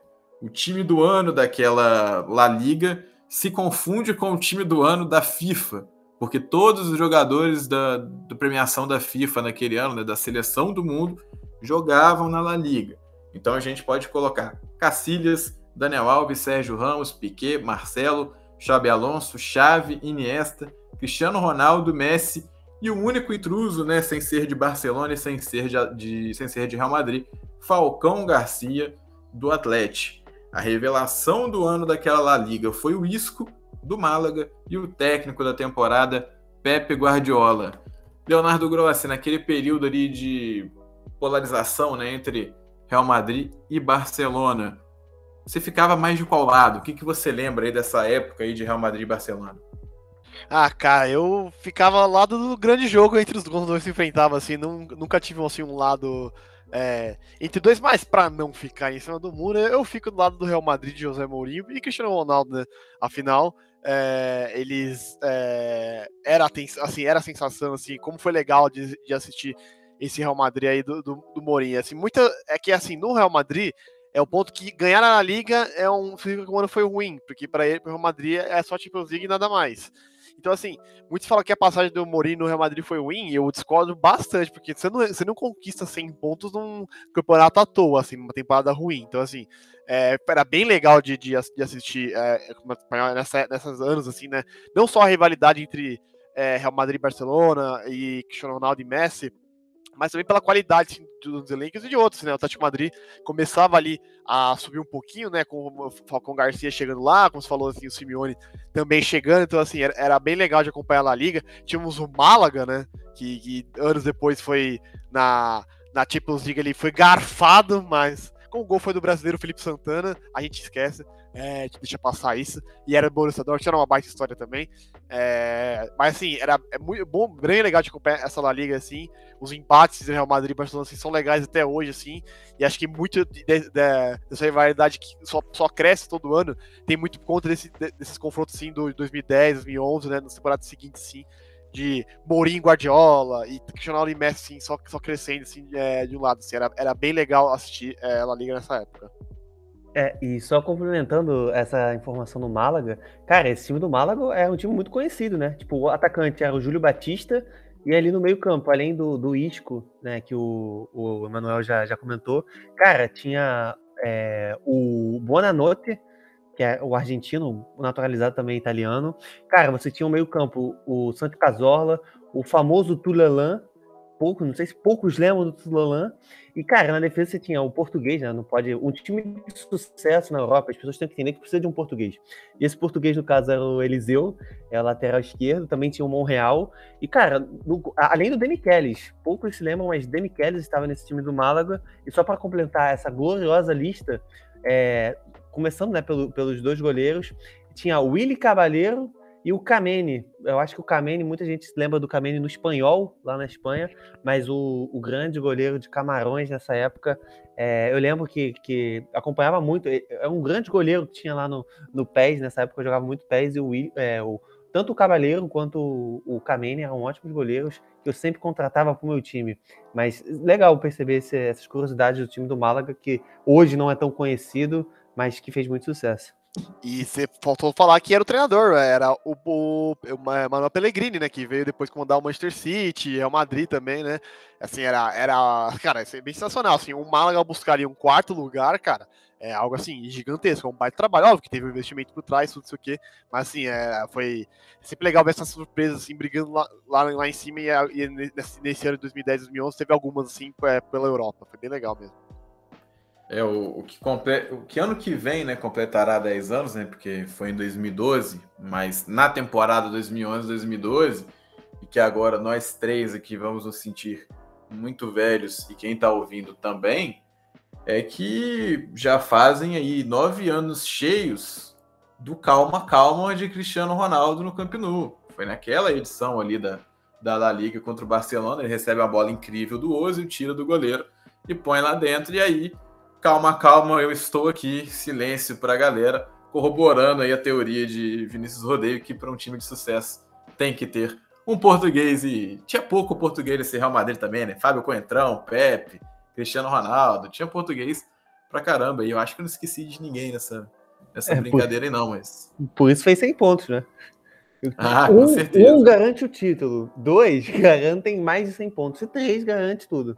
Speaker 4: O time do ano daquela La Liga se confunde com o time do ano da FIFA, porque todos os jogadores da, da premiação da FIFA naquele ano, né, da seleção do mundo, jogavam na La Liga. Então a gente pode colocar Cacilhas, Daniel Alves, Sérgio Ramos, Piquet, Marcelo, Xabi Alonso, Xavi, Iniesta, Cristiano Ronaldo, Messi e o único intruso, né, sem ser de Barcelona e sem ser de, de, sem ser de Real Madrid, Falcão Garcia do Atlético. A revelação do ano daquela La Liga foi o Isco, do Málaga e o técnico da temporada, Pepe Guardiola. Leonardo Grossi, naquele período ali de polarização né, entre Real Madrid e Barcelona, você ficava mais de qual lado? O que, que você lembra aí dessa época aí de Real Madrid e Barcelona?
Speaker 5: Ah, cara, eu ficava ao lado do grande jogo entre os dois se enfrentavam, assim, nunca tive assim, um lado é, entre dois, mas para não ficar em cima do muro, eu fico do lado do Real Madrid de José Mourinho e Cristiano Ronaldo, né? Afinal, é, eles é, era assim era a sensação assim como foi legal de, de assistir esse Real Madrid aí do, do, do Mourinho assim muita é que assim no Real Madrid é o ponto que ganhar na Liga é um significa que o ano foi ruim porque para ele para o Real Madrid é só Champions League e nada mais então, assim, muitos falam que a passagem do Mourinho no Real Madrid foi ruim, e eu discordo bastante, porque você não, você não conquista 100 pontos num campeonato à toa, assim, numa temporada ruim. Então, assim, é, era bem legal de, de, de assistir é, nessa, nessas anos, assim, né? Não só a rivalidade entre é, Real Madrid e Barcelona e Cristiano Ronaldo e Messi, mas também pela qualidade assim, dos elencos e de outros, né? O Atlético Madrid começava ali a subir um pouquinho, né? Com o Falcão Garcia chegando lá, como você falou assim, o Simeone também chegando, então assim, era, era bem legal de acompanhar a Liga. Tínhamos o Málaga, né? Que, que anos depois foi na, na Champions League ele foi garfado, mas como o gol foi do brasileiro Felipe Santana, a gente esquece, é, deixa passar isso. E era Borussia Dortmund, era uma baita história também. É, mas assim, era é muito bom, bem legal de acompanhar essa La Liga, assim. Os empates do Real Madrid e Barcelona assim, são legais até hoje, assim. E acho que muito de, de, dessa rivalidade que só, só cresce todo ano tem muito por conta desse, desses confrontos, assim, do 2010, 2011, né, nas temporadas seguintes, assim de Mourinho Guardiola e Cristiano e Messi assim, só, só crescendo assim, é, de um lado. Assim, era, era bem legal assistir é, La Liga nessa época.
Speaker 6: É, e só complementando essa informação do Málaga, cara, esse time do Málaga é um time muito conhecido, né? Tipo, o atacante era o Júlio Batista e ali no meio-campo, além do, do Isco, né, que o, o Emanuel já, já comentou, cara, tinha é, o Buonanotte, que é o argentino, naturalizado também italiano. Cara, você tinha o meio-campo, o Santo Cazorla, o famoso Tulelan poucos, não sei se poucos lembram do Tulolan. E, cara, na defesa você tinha o português, né? Não pode. Um time de sucesso na Europa, as pessoas têm que entender que precisa de um português. E esse português, no caso, era o Eliseu, é lateral esquerdo, também tinha o Monreal. E, cara, no, além do Demi Kellis, poucos se lembram, mas Demi Kellis estava nesse time do Málaga. E só para completar essa gloriosa lista, é, começando né, pelo, pelos dois goleiros, tinha o Willy Cabaleiro e o Kameni, eu acho que o Kameni, muita gente se lembra do Kameni no espanhol, lá na Espanha, mas o, o grande goleiro de Camarões nessa época, é, eu lembro que, que acompanhava muito, é um grande goleiro que tinha lá no, no PES, nessa época eu jogava muito PES, e o, é, o tanto o Cavaleiro quanto o, o Kameni eram ótimos goleiros que eu sempre contratava para o meu time. Mas legal perceber esse, essas curiosidades do time do Málaga, que hoje não é tão conhecido, mas que fez muito sucesso.
Speaker 5: E você faltou falar que era o treinador, era o, o, o Manuel Pellegrini, né? Que veio depois comandar o Manchester City, o Madrid também, né? Assim, era, era cara, isso é bem sensacional. Assim, o Málaga buscaria um quarto lugar, cara, é algo assim, gigantesco, é um baita trabalho. Óbvio que teve um investimento por trás, tudo isso aqui, mas assim, é, foi sempre legal ver essas surpresas, assim, brigando lá, lá, lá em cima. E, e nesse, nesse, ano de 2010, 2011, teve algumas, assim, é, pela Europa, foi bem legal mesmo.
Speaker 4: É, o, o, que comple... o que ano que vem, né, completará 10 anos, né, porque foi em 2012, mas na temporada 2011-2012, e que agora nós três aqui vamos nos sentir muito velhos, e quem está ouvindo também, é que já fazem aí nove anos cheios do calma, calma de Cristiano Ronaldo no Camp Nou. Foi naquela edição ali da, da La Liga contra o Barcelona, ele recebe a bola incrível do Ozil, tira do goleiro e põe lá dentro, e aí Calma, calma, eu estou aqui, silêncio para a galera, corroborando aí a teoria de Vinícius Rodeio, que para um time de sucesso tem que ter um português, e tinha pouco português nesse Real Madrid também, né? Fábio Coentrão, Pepe, Cristiano Ronaldo, tinha português pra caramba, e eu acho que eu não esqueci de ninguém nessa, nessa é, brincadeira aí não, mas...
Speaker 6: Por isso fez 100 pontos, né?
Speaker 4: Ah, um, com certeza.
Speaker 6: Um garante o título, dois garantem mais de 100 pontos, e três garante tudo.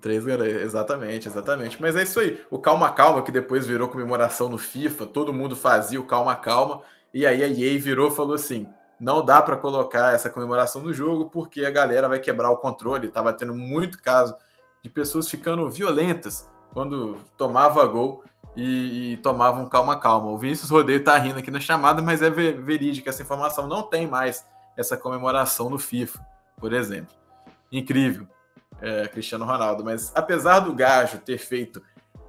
Speaker 4: Três exatamente, exatamente. Mas é isso aí. O Calma Calma, que depois virou comemoração no FIFA, todo mundo fazia o Calma Calma, e aí a EA virou e falou assim: não dá para colocar essa comemoração no jogo porque a galera vai quebrar o controle. Tava tendo muito caso de pessoas ficando violentas quando tomava gol e, e tomavam calma calma. O Vinícius Rodeio tá rindo aqui na chamada, mas é verídica essa informação. Não tem mais essa comemoração no FIFA, por exemplo. Incrível é, Cristiano Ronaldo. Mas apesar do Gajo ter feito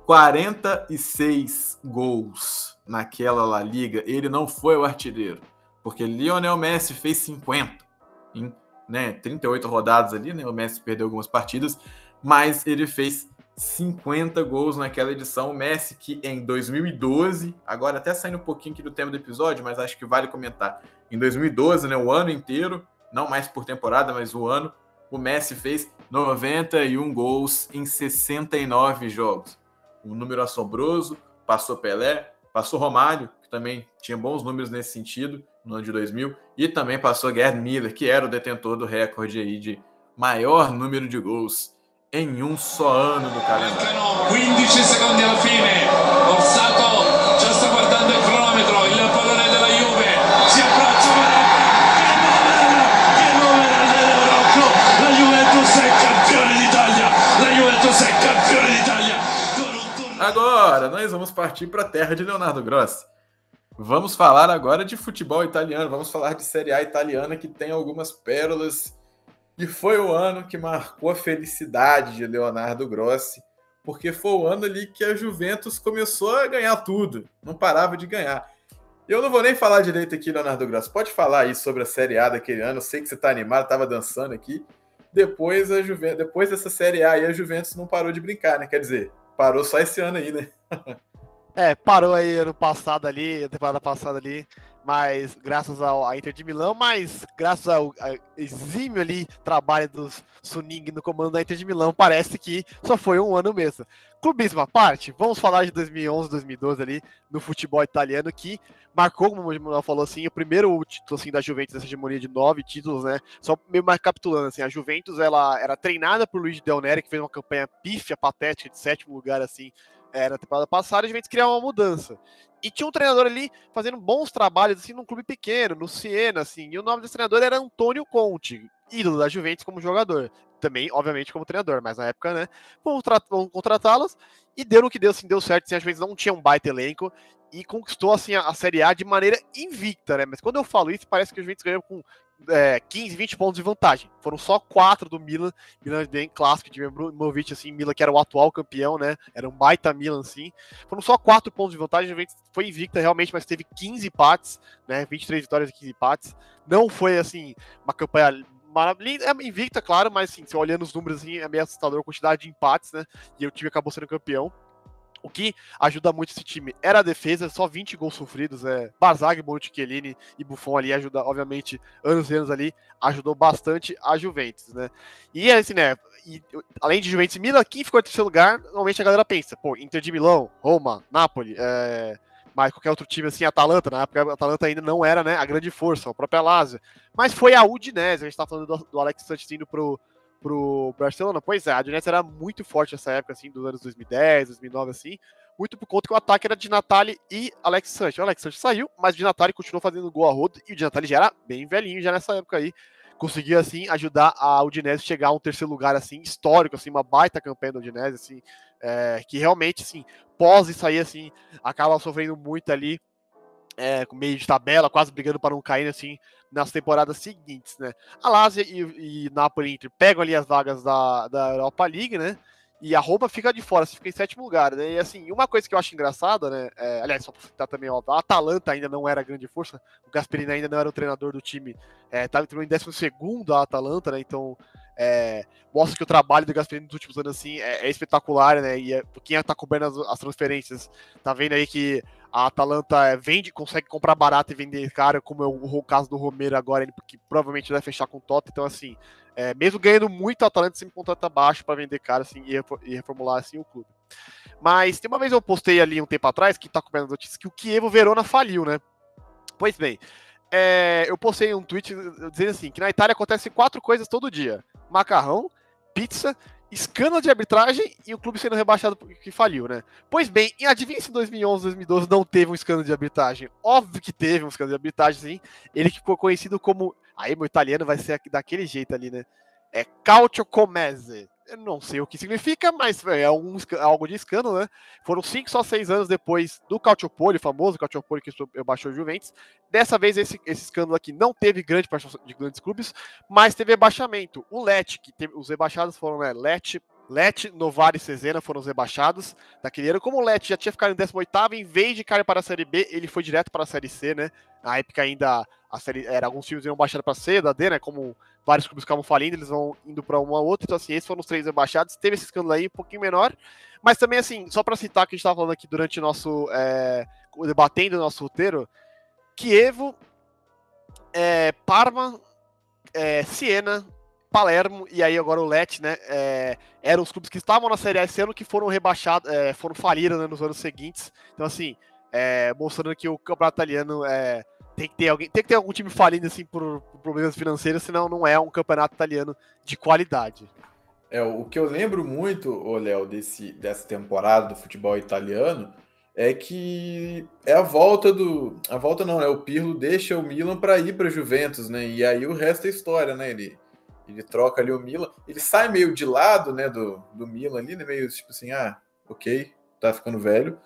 Speaker 4: 46 gols naquela La Liga, ele não foi o artilheiro, porque Lionel Messi fez 50 em né, 38 rodadas ali, né? O Messi perdeu algumas partidas, mas ele fez 50 gols naquela edição. O Messi que em 2012, agora até saindo um pouquinho aqui do tema do episódio, mas acho que vale comentar. Em 2012, né, o ano inteiro, não mais por temporada, mas o ano, o Messi fez 91 gols em 69 jogos. Um número assombroso, passou Pelé, passou Romário, que também tinha bons números nesse sentido, no ano de 2000, e também passou Gerd Miller, que era o detentor do recorde aí de maior número de gols em um só ano do calendário. 15 segundos ao fine. Orsato Agora, nós vamos partir para a terra de Leonardo Grossi. Vamos falar agora de futebol italiano, vamos falar de Série A italiana que tem algumas pérolas. E foi o ano que marcou a felicidade de Leonardo Grossi, porque foi o ano ali que a Juventus começou a ganhar tudo, não parava de ganhar. Eu não vou nem falar direito aqui, Leonardo Grossi. Pode falar aí sobre a Série A daquele ano. Eu sei que você está animado, estava dançando aqui. Depois, a Juventus, depois dessa Série A, aí, a Juventus não parou de brincar, né? Quer dizer, Parou só esse ano aí, né?
Speaker 5: é, parou aí ano passado ali, temporada passada ali, mas graças ao a Inter de Milão, mas graças ao exímio ali trabalho dos Suning no comando da Inter de Milão, parece que só foi um ano mesmo. Clubismo à parte, vamos falar de 2011, 2012 ali no futebol italiano que marcou, como o Manuel falou assim, o primeiro título assim da Juventus essa hegemonia de nove títulos, né? Só meio mais capitulando assim, a Juventus ela era treinada por Luiz Del Neri, que fez uma campanha pífia, patética de sétimo lugar assim, é, na temporada passada, a Juventus criar uma mudança. E tinha um treinador ali fazendo bons trabalhos assim num clube pequeno, no Siena assim, e o nome desse treinador era Antônio Conte, ídolo da Juventus como jogador. também, obviamente, como treinador, mas na época, né, vamos, vamos contratá-los, e deu no que deu, assim, deu certo, assim, a Juventus não tinha um baita elenco, e conquistou, assim, a, a Série A de maneira invicta, né, mas quando eu falo isso, parece que a Juventus ganhou com é, 15, 20 pontos de vantagem. Foram só quatro do Milan, Milan bem clássico, de Ibrahimovic, assim, Milan que era o atual campeão, né? Era um baita Milan, assim. Foram só quatro pontos de vantagem, foi invicta realmente, mas teve 15 empates, né? 23 vitórias e 15 empates. Não foi, assim, uma campanha é invicta, claro, mas assim, se olhando os números, assim, é meio assustador a quantidade de empates, né? E o time acabou sendo campeão. O que ajuda muito esse time era a defesa, só 20 gols sofridos. É, Barzag, Monte Chiellini e Buffon ali ajuda, obviamente, anos e anos ali, ajudou bastante a Juventus, né? E assim, né? E, além de Juventus e Milan, quem ficou em terceiro lugar, normalmente a galera pensa, pô, Inter de Milão, Roma, Napoli, é, mas qualquer outro time assim, Atalanta, na época a Atalanta ainda não era né, a grande força, a própria Lazio. Mas foi a Udinese, a gente tá falando do, do Alex Santos indo pro, pro Barcelona. Pois é, a Udinese era muito forte nessa época, assim, dos anos 2010, 2009, assim, muito por conta que o ataque era de Natali e Alex Sanchez. O Alex Sanchez saiu, mas o Di Natali continuou fazendo gol a rodo, e o Di Natali já era bem velhinho já nessa época aí. Conseguiu, assim, ajudar a Udinese chegar a um terceiro lugar, assim, histórico, assim, uma baita campanha da Udinese, assim, é, que realmente, assim, pós isso aí, assim, acaba sofrendo muito ali é, meio de tabela, quase brigando para não cair assim nas temporadas seguintes, né? A Lazio e, e Napoli Inter pegam ali as vagas da, da Europa League, né? E a Roma fica de fora, fica em sétimo lugar, né? E assim, uma coisa que eu acho engraçada, né? É, aliás, só para citar também, ó, a Atalanta ainda não era grande força, o Gasperini ainda não era o treinador do time, é, em décimo segundo a Atalanta, né? Então, é, mostra que o trabalho do Gasperini nos últimos anos assim é, é espetacular, né? E é, quem está cobrando as, as, transferências tá vendo aí que a Atalanta é, vende, consegue comprar barato e vender caro, como é o, caso do Romero agora, que provavelmente vai fechar com o Tota. Então, assim, é, mesmo ganhando muito, a Atalanta sempre contrata baixo para vender caro assim, e, reformular assim o clube. Mas tem uma vez eu postei ali um tempo atrás que tá cobrando notícia que o Kievo Verona faliu, né? Pois bem, é, eu postei um tweet dizendo assim: que na Itália acontecem quatro coisas todo dia: macarrão, pizza, escândalo de arbitragem e o clube sendo rebaixado porque faliu, né? Pois bem, e adivinha se em 2011, 2012 não teve um escândalo de arbitragem? Óbvio que teve um escândalo de arbitragem, sim. Ele que ficou conhecido como. Aí, meu italiano vai ser daquele jeito ali, né? É Calcio Comese. Eu não sei o que significa, mas é um, algo de escândalo, né? Foram cinco, só seis anos depois do Calciopoli, famoso Calciopoli que baixou o Juventus. Dessa vez, esse, esse escândalo aqui não teve grande participação de grandes clubes, mas teve rebaixamento. O Lecce, que teve, os rebaixados foram, né, Lecce, Lecce, Novara e Cesena foram os rebaixados daquele ano. Como o Lecce já tinha ficado em 18º, em vez de cair para a Série B, ele foi direto para a Série C, né? Na época ainda a série, era, alguns times iam baixar para C, da D, né? Como vários clubes ficavam falindo, eles vão indo para uma outra. Então, assim, esses foram os três rebaixados. Teve esse escândalo aí, um pouquinho menor. Mas também, assim, só para citar que a gente estava falando aqui durante o nosso. É, debatendo o nosso roteiro, Kievo, é, Parma, é, Siena, Palermo e aí agora o Lecce, né? É, eram os clubes que estavam na Série A esse ano que foram rebaixados, é, foram falir né, nos anos seguintes. Então, assim, é, mostrando que o campeonato italiano é, tem que ter alguém, tem que ter algum time falindo assim por, por, problemas financeiros, senão não é um campeonato italiano de qualidade.
Speaker 4: É, o que eu lembro muito, ô Léo, desse, dessa temporada do futebol italiano é que é a volta do. A volta não, é o Pirlo deixa o Milan para ir para Juventus, né? E aí o resto é história, né? Ele, ele troca ali o Milan, ele sai meio de lado, né, do, do Milan ali, né? Meio tipo assim, ah, ok, tá ficando velho,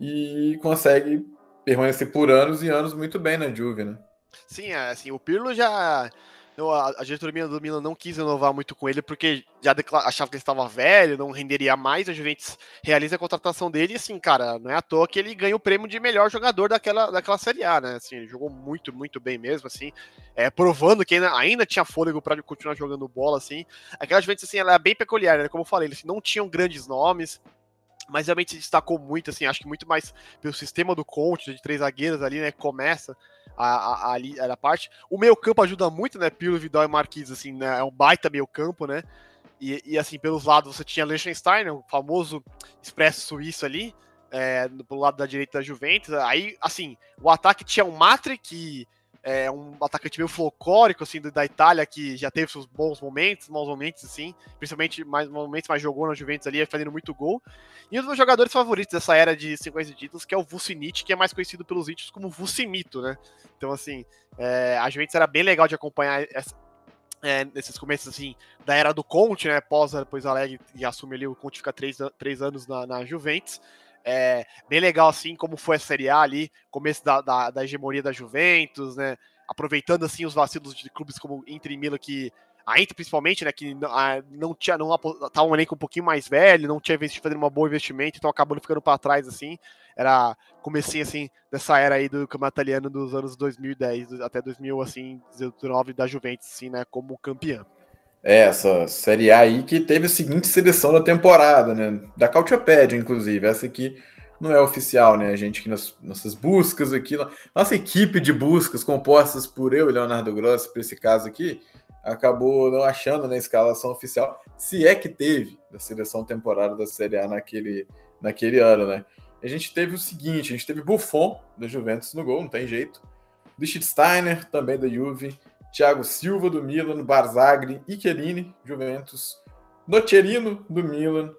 Speaker 4: e consegue permanecer por anos e anos muito bem na Juve, né?
Speaker 5: Sim, é, assim, o Pirlo já a, diretoria do Milan não quis renovar muito com ele porque já achava que ele estava velho, não renderia mais. A Juventus realiza a contratação dele e, assim, cara, não é à toa que ele ganha o prêmio de melhor jogador daquela, daquela Série A, né? Assim, ele jogou muito, muito bem mesmo, assim, é, provando que ainda, ainda tinha fôlego para continuar jogando bola, assim. Aquela Juventus, assim, ela é bem peculiar, né? Como eu falei, eles não tinham grandes nomes, mas realmente se destacou muito, assim, acho que muito mais pelo sistema do Conte, de três zagueiros ali, né, começa a, a, a, a parte. O meio campo ajuda muito, né, Pirlo, Vidal e Marquinhos, assim, né, é um baita meio campo, né, e, e assim, pelos lados você tinha Liechtenstein, né, o famoso expresso suíço ali, é, do lado da direita da Juventus, aí, assim, o ataque tinha o Matre, que é um atacante meio folclórico, assim, da Itália, que já teve seus bons momentos, maus momentos, assim, principalmente mais momentos, mas jogou na Juventus ali, fazendo muito gol. E um dos jogadores favoritos dessa era de 50 títulos, que é o Vucinic, que é mais conhecido pelos íntimos como Vucimito, né? Então, assim, é, a Juventus era bem legal de acompanhar essa, é, nesses começos assim da era do Conte, né? Pós depois Alegre e assume ali o Conte fica três, três anos na, na Juventus. É, bem legal assim como foi a Série A ali, começo da, da, da hegemonia da Juventus, né? Aproveitando assim os vacilos de clubes como Inter e que a Inter principalmente, né, que não tinha, não tava um elenco um pouquinho mais velho, não tinha fazendo um bom investimento, então acabando ficando para trás assim. Era comecinho assim dessa era aí do campeonato italiano dos anos 2010 até 2000 assim, 19 da Juventus assim, né, como campeã.
Speaker 4: É, essa Série A aí que teve a seguinte seleção da temporada, né? Da Cautiopédia, inclusive. Essa aqui não é oficial, né? A gente que nas nossas buscas aqui, nossa equipe de buscas compostas por eu e Leonardo Grossi, para esse caso aqui, acabou não achando na escalação oficial, se é que teve da seleção temporada da Série A naquele, naquele ano, né? A gente teve o seguinte, a gente teve Buffon da Juventus no gol, não tem jeito. Lichtsteiner, também da Juve, Thiago Silva do Milan, Barzagli, Chiellini, Juventus, Nocerino do Milan,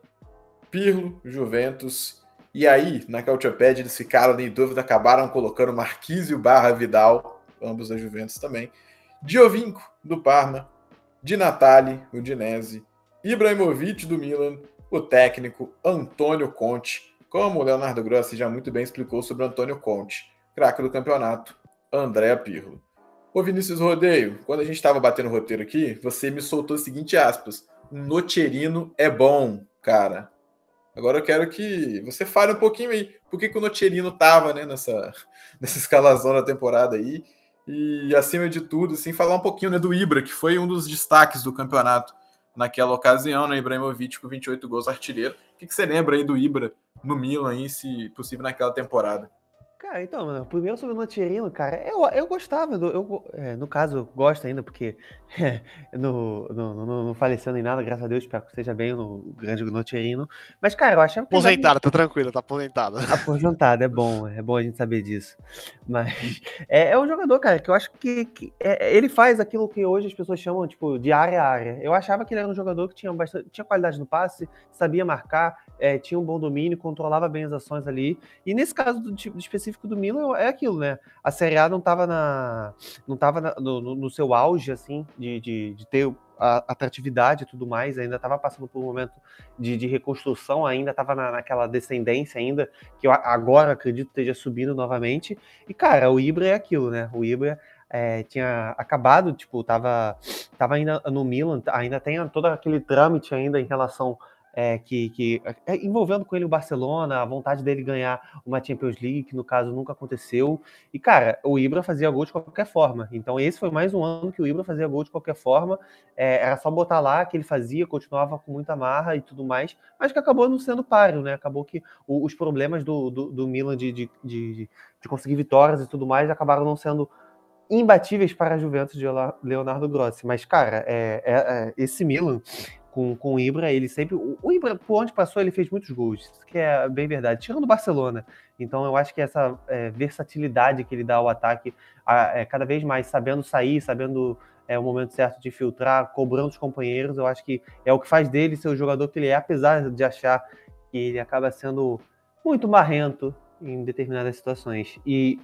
Speaker 4: Pirlo, Juventus. E aí, na Cautiopédia, eles ficaram em dúvida, acabaram colocando Marquísio barra Vidal, ambos da Juventus também. Giovinco, do Parma, Di Natale, Udinese, Ibrahimovic, do Milan, o técnico Antônio Conte, como o Leonardo Grossi já muito bem explicou sobre Antônio Conte, craque do campeonato, André Pirlo. Ô Vinícius Rodeio, quando a gente estava batendo o roteiro aqui, você me soltou o seguinte aspas, um é bom, cara. Agora eu quero que você fale um pouquinho aí, por que, que o Nocherino tava né, nessa, nessa escalação da temporada aí, e, acima de tudo, assim, falar um pouquinho né, do Ibra, que foi um dos destaques do campeonato naquela ocasião, né? Ibrahimovic com 28 gols artilheiro. O que, que você lembra aí do Ibra no Milan, aí, se possível, naquela temporada?
Speaker 6: Cara, então, mano, primeiro sobre o Notirino, cara, eu, eu gostava, do, eu, é, no caso, gosto ainda, porque é, no, no, no, não faleceu nem nada, graças a Deus, espero que esteja bem o grande Notirino. Mas, cara, eu achava
Speaker 5: que. Aposentado, tá tranquilo, tá aposentado.
Speaker 6: Aposentado, é bom, é bom a gente saber disso. Mas é, é um jogador, cara, que eu acho que, que é, ele faz aquilo que hoje as pessoas chamam, tipo, de área a área. Eu achava que ele era um jogador que tinha bastante, tinha qualidade no passe, sabia marcar, é, tinha um bom domínio, controlava bem as ações ali. E nesse caso do, tipo, específico do Milan, é aquilo, né? A Série A não estava na, não tava na, no, no, seu auge, assim, de, de, de ter a atratividade e tudo mais, ainda estava passando por um momento de, de reconstrução, ainda estava na, naquela descendência ainda, que eu agora acredito esteja subindo novamente. E, cara, o Ibra é aquilo, né? O Ibra é, tinha acabado, tipo, tava, tava ainda no Milan, ainda tem todo aquele trâmite ainda em relação é, que, que é, envolvendo com ele o Barcelona, a vontade dele ganhar uma Champions League, que no caso nunca aconteceu. E, cara, o Ibra fazia gol de qualquer forma. Então, esse foi mais um ano que o Ibra fazia gol de qualquer forma. É, era só botar lá que ele fazia, continuava com muita marra e tudo mais, mas que acabou não sendo páreo, né? Acabou que o, os problemas do, do, do Milan de, de, de, de conseguir vitórias e tudo mais acabaram não sendo imbatíveis para a Juventus de Leonardo Grossi. Mas, cara, é, é, é, esse Milan com, com o Ibra, ele sempre. O Ibra, por onde passou, ele fez muitos gols, isso que é bem verdade, tirando o Barcelona. Então eu acho que essa é, versatilidade que ele dá ao ataque, a, é, cada vez mais sabendo sair, sabendo é, o momento certo de filtrar, cobrando os companheiros, eu acho que é o que faz dele ser o jogador que ele é, apesar de achar que ele acaba sendo muito marrento em determinadas situações e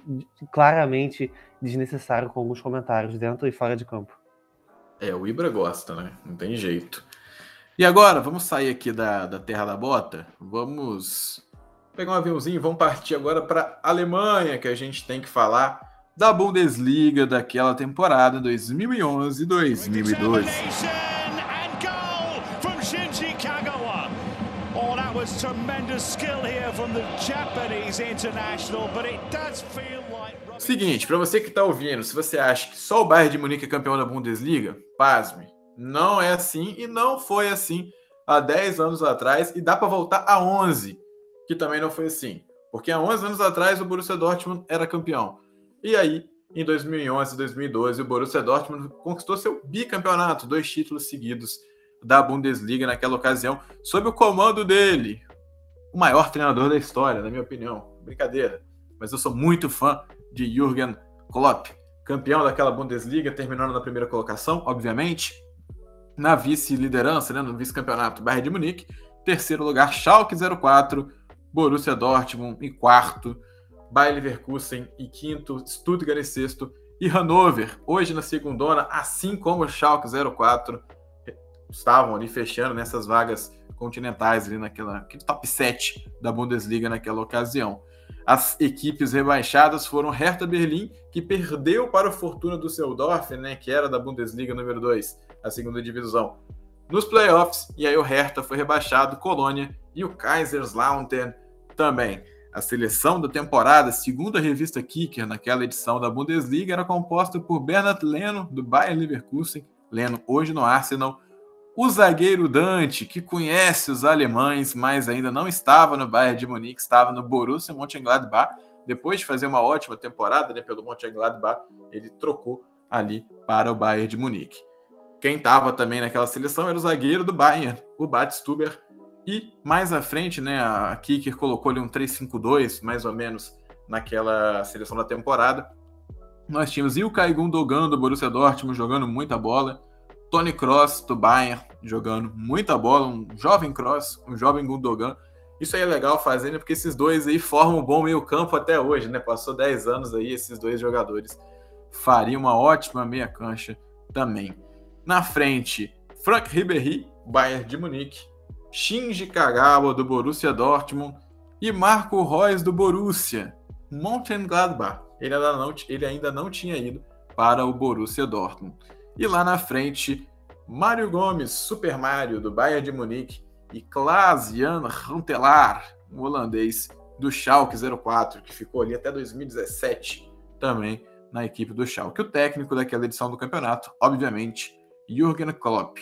Speaker 6: claramente desnecessário com alguns comentários dentro e fora de campo.
Speaker 4: É, o Ibra gosta, né? Não tem jeito. E agora, vamos sair aqui da, da Terra da Bota, vamos pegar um aviãozinho e vamos partir agora para a Alemanha, que a gente tem que falar da Bundesliga daquela temporada 2011-2012. Seguinte, para você que está ouvindo, se você acha que só o Bayern de Munique é campeão da Bundesliga, pasme. Não é assim e não foi assim há 10 anos atrás e dá para voltar a 11, que também não foi assim. Porque há 11 anos atrás o Borussia Dortmund era campeão. E aí, em 2011 e 2012, o Borussia Dortmund conquistou seu bicampeonato, dois títulos seguidos da Bundesliga naquela ocasião, sob o comando dele, o maior treinador da história, na minha opinião. Brincadeira, mas eu sou muito fã de Jürgen Klopp, campeão daquela Bundesliga, terminando na primeira colocação, obviamente, na vice-liderança, né, no vice-campeonato, Bayern de Munique. Terceiro lugar, Schalke 04, Borussia Dortmund em quarto, Bayer Leverkusen em quinto, Stuttgart em sexto e Hannover, hoje na segundona, assim como o Schalke 04, estavam ali fechando nessas vagas continentais ali naquela top 7 da Bundesliga naquela ocasião. As equipes rebaixadas foram Hertha Berlim, que perdeu para o Fortuna Düsseldorf, né, que era da Bundesliga número 2, a segunda divisão, nos playoffs, e aí o Hertha foi rebaixado, Colônia e o Kaiserslautern também. A seleção da temporada, segundo a revista Kicker, naquela edição da Bundesliga, era composta por Bernard Leno, do Bayern Leverkusen, Leno hoje no Arsenal, o zagueiro Dante, que conhece os alemães, mas ainda não estava no Bayern de Munique, estava no Borussia Mönchengladbach. Depois de fazer uma ótima temporada né, pelo Mönchengladbach, ele trocou ali para o Bayern de Munique. Quem estava também naquela seleção era o zagueiro do Bayern, o Batstuber. E mais à frente, né, a Kicker colocou ali um 3-5-2, mais ou menos, naquela seleção da temporada. Nós tínhamos Ilkay Gundogan do Borussia Dortmund jogando muita bola. Tony Cross do Bayern jogando muita bola, um jovem Cross, um jovem Gundogan. Isso aí é legal fazendo, porque esses dois aí formam um bom meio-campo até hoje, né? Passou 10 anos aí, esses dois jogadores fariam uma ótima meia cancha também. Na frente, Frank Ribéry, Bayern de Munique, Shinji Kagawa do Borussia Dortmund e Marco Reus do Borussia Mönchengladbach. Ele ainda não, ele ainda não tinha ido para o Borussia Dortmund. E lá na frente, Mário Gomes, Super Mario, do Bayern de Munique, e Klaas-Jan Huntelaar, um holandês do Schalke 04, que ficou ali até 2017 também na equipe do Schalke. O técnico daquela edição do campeonato, obviamente, Jürgen Klopp.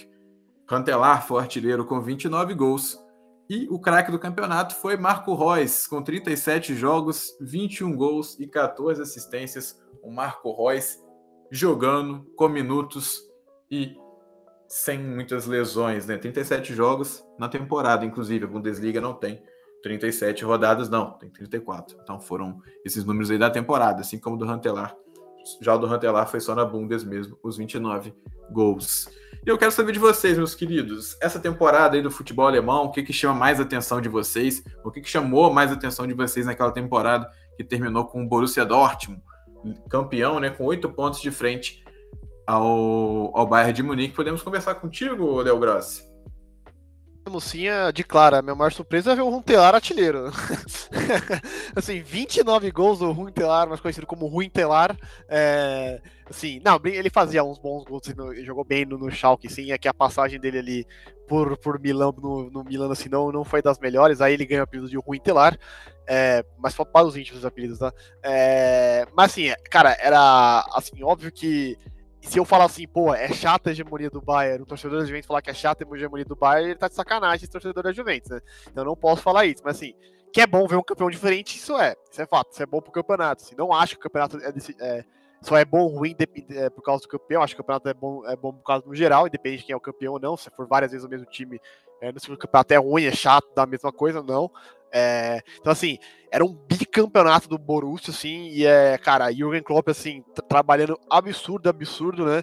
Speaker 4: Huntelaar foi artilheiro com 29 gols, e o craque do campeonato foi Marco Reus, com 37 jogos, 21 gols e 14 assistências. O Marco Reus jogando com minutos e sem muitas lesões, né? 37 jogos na temporada, inclusive a Bundesliga não tem 37 rodadas, não, tem 34. Então foram esses números aí da temporada, assim como do Rantelar. Já o do Rantelar foi só na Bundes mesmo, os 29 gols. E eu quero saber de vocês, meus queridos, essa temporada aí do futebol alemão, o que, que chama mais atenção de vocês? O que, que chamou mais atenção de vocês naquela temporada que terminou com o Borussia Dortmund? campeão, né, com oito pontos de frente ao, ao Bayern de Munique. Podemos conversar contigo, Léo Grossi?
Speaker 5: Lucinha de Clara, minha maior surpresa é ver o Runtelar artilheiro. assim, 29 gols do Runtelar, mais conhecido como Runtelar. É, assim, não, ele fazia uns bons gols, jogou bem no, no Schalke, sim, é que a passagem dele ali por, por Milão, no, no assim, não, não foi das melhores, aí ele ganha o apelido de Runtelar, é, mas para os íntimos apelidos, tá? É, mas assim, cara, era, assim, óbvio que se eu falar assim, pô, é chata a hegemonia do Bayern, o torcedor da Juventus falar que é chata a hegemonia do Bayern, ele tá de sacanagem esse torcedor da Juventus, né? Então eu não posso falar isso, mas assim, que é bom ver um campeão diferente, isso é, isso é fato, isso é bom pro campeonato, assim, não acho que o campeonato é, desse, é só é bom ou ruim é, por causa do campeão, acho que o campeonato é bom, é bom por causa do geral, independe de quem é o campeão ou não, se for várias vezes o mesmo time, é, no segundo campeonato é ruim, é chato, dá a mesma coisa, não, é, então, assim, era um bicampeonato do Borussia, assim, e é, cara, Jürgen Klopp, assim, trabalhando absurdo, absurdo, né?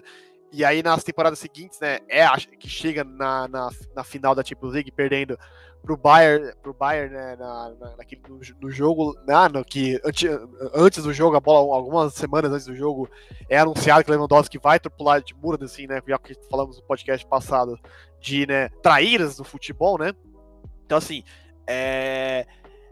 Speaker 5: E aí nas temporadas seguintes, né, é que chega na, na, na final da Champions League perdendo pro Bayern, pro Bayern né, na, na, naquele, no, no jogo, né, no, que antes, antes do jogo, a bola, algumas semanas antes do jogo, é anunciado que Lewandowski vai pular de muro, assim, né, já que falamos no podcast passado, de, né, traíras do futebol, né, então, assim, é,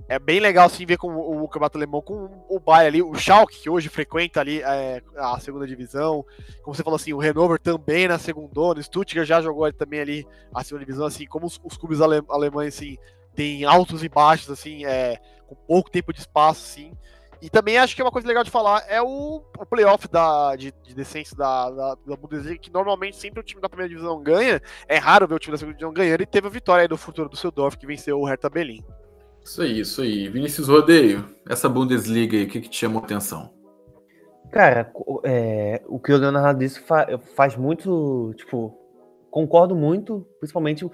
Speaker 5: é bem legal assim ver com o, campeonato alemão com o Bayern ali, o Schalke que hoje frequenta ali é, a segunda divisão, como você falou assim, o Hannover também na segunda, o Stuttgart já jogou também ali a segunda divisão, assim, como os, os clubes ale, alemães assim tem altos e baixos assim, é, com pouco tempo de espaço assim. E também acho que é uma coisa legal de falar é o, o playoff da, de, de descenso da, da, da, Bundesliga, que normalmente sempre o time da primeira divisão ganha. É raro ver o time da segunda divisão ganhando e teve a vitória aí do futuro do Seudorf, que venceu o Hertha Berlin.
Speaker 4: Isso aí, isso aí. Vinícius Rodeio, essa Bundesliga aí, o que, que te chamou atenção?
Speaker 6: Cara, é, o que o Leonardo disse fa faz muito, tipo, concordo muito, principalmente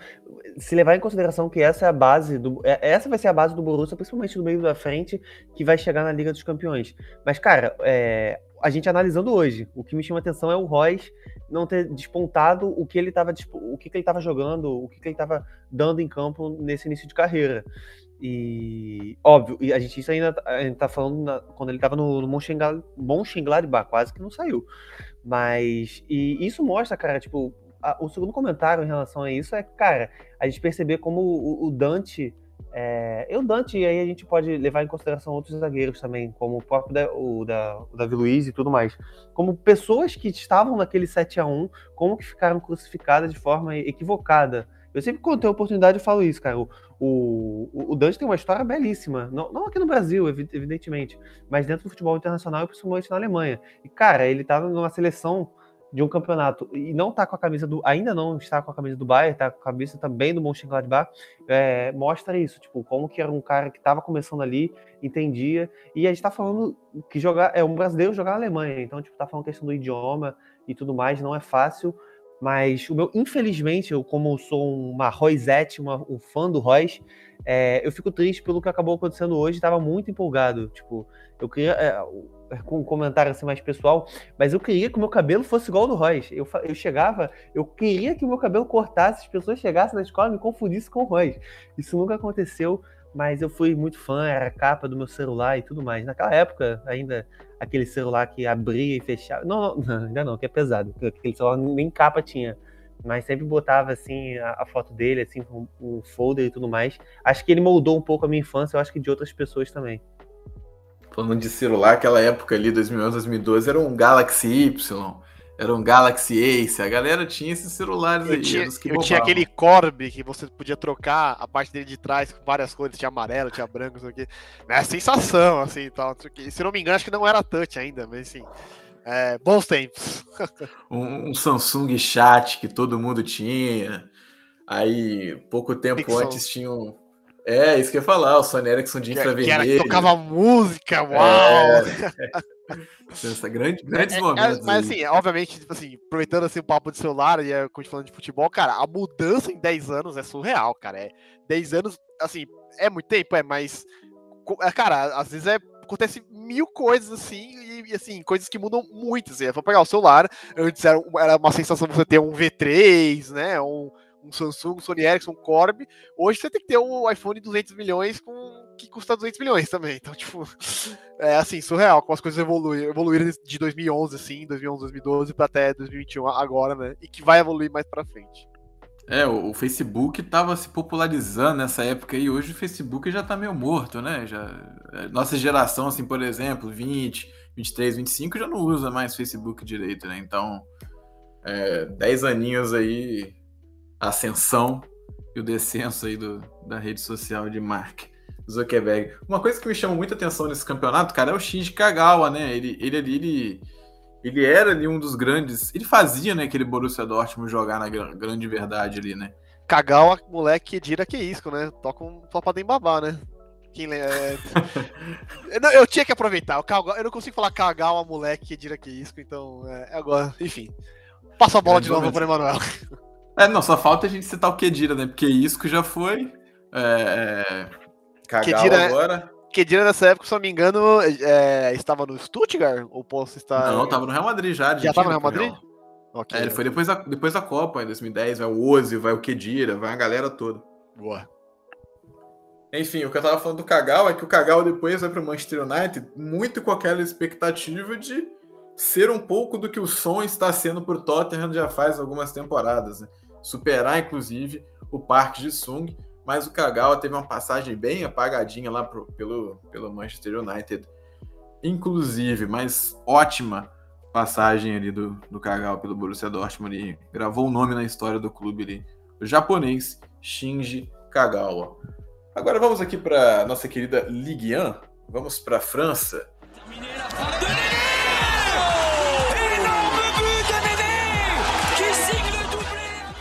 Speaker 6: se levar em consideração que essa é a base do. É, essa vai ser a base do Borussia, principalmente no meio da frente, que vai chegar na Liga dos Campeões. Mas, cara, é, a gente analisando hoje, o que me chama atenção é o Royce não ter despontado o que ele estava o que, que ele estava jogando, o que, que ele estava dando em campo nesse início de carreira. E, óbvio, e a gente isso ainda gente tá falando na, quando ele tava no, no Mönchengladbach, quase que não saiu. Mas, e isso mostra, cara, tipo, a, o segundo comentário em relação a isso é, cara, a gente perceber como o, o Dante é, e o Dante, e aí a gente pode levar em consideração outros zagueiros também, como o próprio da, o, da, o Davi Luiz e tudo mais. Como pessoas que estavam naquele 7 a 1 como que ficaram crucificadas de forma equivocada. Eu sempre quando tenho oportunidade eu falo isso, cara. O, o, o Dante tem uma história belíssima. Não, não aqui no Brasil, evidentemente, mas dentro do futebol internacional e principalmente na Alemanha. E, cara, ele estava numa seleção de um campeonato e não tá com a camisa do ainda não está com a camisa do Bayern, tá com a camisa também do Mönchengladbach, é, mostra isso, tipo, como que era um cara que estava começando ali, entendia, e a gente tá falando que jogar é um brasileiro jogar na Alemanha, então tipo, tá falando questão do idioma e tudo mais, não é fácil, mas o meu, infelizmente, eu como sou uma Royzete, uma, um fã do Royce, é, eu fico triste pelo que acabou acontecendo hoje, estava muito empolgado, tipo, eu queria é, com um comentário assim mais pessoal, mas eu queria que o meu cabelo fosse igual ao do Royce. Eu, eu chegava, eu queria que o meu cabelo cortasse, as pessoas chegassem na escola e me confundissem com o Royce. Isso nunca aconteceu, mas eu fui muito fã, era a capa do meu celular e tudo mais. Naquela época, ainda aquele celular que abria e fechava. Não, não ainda não, que é pesado. Aquele celular nem capa tinha. Mas sempre botava assim a, a foto dele, assim, um, um folder e tudo mais. Acho que ele moldou um pouco a minha infância, eu acho que de outras pessoas também
Speaker 4: falando de celular, aquela época ali, 2011, 2012, era um Galaxy Y, era um Galaxy Ace, a galera tinha esses celulares
Speaker 5: eu
Speaker 4: aí.
Speaker 5: Tinha, eu tinha aquele Corb que você podia trocar a parte dele de trás com várias cores, tinha amarelo, tinha branco, isso aqui. É sensação, assim, tal. Se não me engano, acho que não era touch ainda, mas assim. É, bons tempos.
Speaker 4: um, um, Samsung Chat que todo mundo tinha. Aí, pouco tempo Pixel. antes tinha um, é, isso que eu ia falar, o Sony Ericsson de infravermelho. Que, que
Speaker 5: tocava música, uau!
Speaker 4: É. grande, grandes é, momentos.
Speaker 5: É, mas assim, obviamente, tipo assim, aproveitando assim, o papo de celular e continuando de futebol, cara, a mudança em 10 anos é surreal, cara. É, 10 anos, assim, é muito tempo, é, mas, é, cara, às vezes é acontece mil coisas assim, e assim, coisas que mudam muito. Assim. Vou pegar o celular, antes era, era uma sensação você ter um V3, né? Um, um Samsung, um Sony Ericsson, um Corb. Hoje você tem que ter um iPhone 200 milhões com que custa 200 milhões também. Então, tipo, é assim, surreal como as coisas evoluíram, evoluíram de 2011, assim, 2011, 2012 para até 2021 agora, né? E que vai evoluir mais para frente.
Speaker 4: É, o, Facebook estava se popularizando nessa época e hoje o Facebook já está meio morto, né? Já, é, nossa geração, assim, por exemplo, 20, 23, 25 já não usa mais Facebook direito, né? Então, é, 10 aninhos aí ascensão e o descenso aí do, da rede social de Mark Zuckerberg. Uma coisa que me chama muita atenção nesse campeonato, cara, é o Shinji Kagawa, né? Ele, ele ali, ele, ele era ali um dos grandes. Ele fazia, né, aquele Borussia Dortmund jogar na grande verdade ali, né?
Speaker 5: Kagawa, moleque, dira que isco, né? Toca um topa em babá, né? Quem é... eu, não, eu tinha que aproveitar. Eu não consigo falar Kagawa, moleque, que dira que isco, então é, agora, enfim. Passa a bola é, de novo para Emanuel.
Speaker 4: É, não, só falta a gente citar o Kedira, né? Porque Isco já foi. É, é
Speaker 5: Kedira, agora. Kedira nessa época, se não me engano, é, estava no Stuttgart? Ou posso estar.
Speaker 4: Não, estava no Real Madrid já.
Speaker 5: Já estava no Real Madrid?
Speaker 4: Okay. É, ele foi depois da, depois da Copa, em 2010. Vai o Ozzy, vai o Kedira, vai a galera toda.
Speaker 5: Boa.
Speaker 4: Enfim, o que eu tava falando do Kagawa é que o Kagawa depois vai para o Manchester United muito com aquela expectativa de ser um pouco do que o som está sendo por Tottenham já faz algumas temporadas, né? Superar inclusive o Parque de Sung, mas o Kagawa teve uma passagem bem apagadinha lá pro, pelo, pelo Manchester United, inclusive, mas ótima passagem ali do, do Kagawa pelo Borussia Dortmund, ele gravou o nome na história do clube ali, o japonês Shinji Kagawa. Agora vamos aqui para nossa querida Ligue 1, vamos para a França.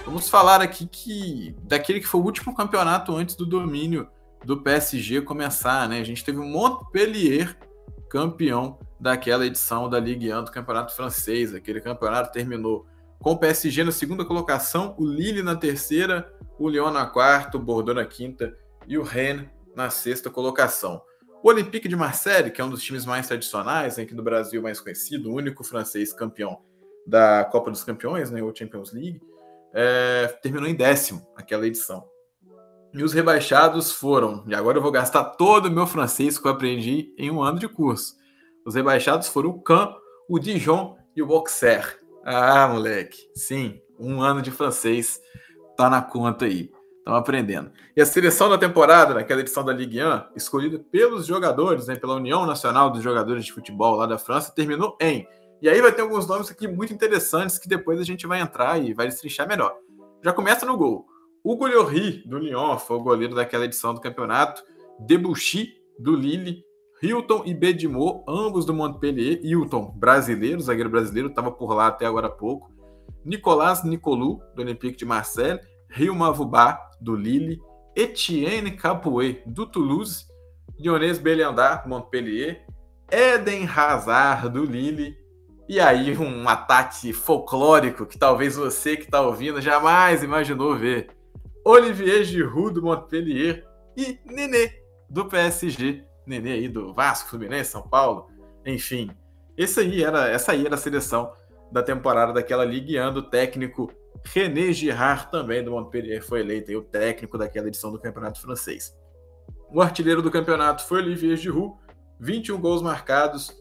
Speaker 4: Vamos falar aqui que daquele que foi o último campeonato antes do domínio do PSG começar, né? A gente teve o Montpellier campeão daquela edição da Ligue 1 do Campeonato Francês. Aquele campeonato terminou com o PSG na segunda colocação, o Lille na terceira, o Lyon na quarta, o Bordeaux na quinta e o Rennes na sexta colocação. O Olympique de Marseille, que é um dos times mais tradicionais aqui no Brasil, mais conhecido, o único francês campeão da Copa dos Campeões, né, ou Champions League, é, terminou em décimo aquela edição. E os rebaixados foram, e agora eu vou gastar todo o meu francês que eu aprendi em um ano de curso. Os rebaixados foram o Caen, o Dijon e o Auxerre. Ah, moleque, sim, um ano de francês tá na conta aí. Estão aprendendo. E a seleção da temporada, naquela edição da Ligue 1, escolhida pelos jogadores, né, pela União Nacional dos Jogadores de Futebol lá da França, terminou em. E aí vai ter alguns nomes aqui muito interessantes que depois a gente vai entrar e vai destrinchar melhor. Já começa no gol. Hugo Lloris, do Lyon, foi o goleiro daquela edição do campeonato. Debuchy, do Lille. Hilton e Bedimo, ambos do Montpellier. Hilton, brasileiro, zagueiro brasileiro, estava por lá até agora há pouco. Nicolas Nicolu, do Olympique de Marseille. Rio Mavubá, do Lille. Etienne Capoue, do Toulouse. Dionês Beliandar, Montpellier. Eden Hazard, do Lille. E aí, um ataque folclórico que talvez você que está ouvindo jamais imaginou ver. Olivier Giroud do Montpellier e Nenê do PSG. Nenê aí do Vasco, Fluminense, São Paulo. Enfim, esse aí era, essa aí era a seleção da temporada daquela Ligue 1 do técnico René Girard também do Montpellier foi eleito aí, o técnico daquela edição do Campeonato Francês. O artilheiro do campeonato foi Olivier Giroud, 21 gols marcados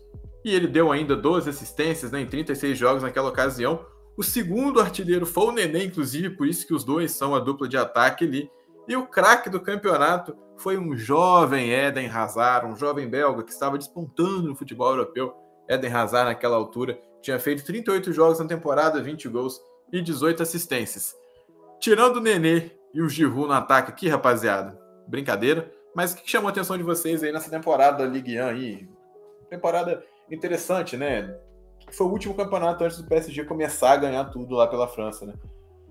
Speaker 4: e ele deu ainda 12 assistências né, em 36 jogos naquela ocasião, o segundo artilheiro foi o Nenê, inclusive, por isso que os dois são a dupla de ataque ali. E o craque do campeonato foi um jovem Eden Hazard, um jovem belga que estava despontando no futebol europeu. Eden Hazard, naquela altura, tinha feito 38 jogos na temporada, 20 gols e 18 assistências. Tirando o Nenê e o Giroud no ataque aqui, rapaziada, brincadeira. Mas o que chamou a atenção de vocês aí nessa temporada da Ligue 1 aí? Temporada interessante, né? foi o último campeonato antes do PSG começar a ganhar tudo lá pela França, né?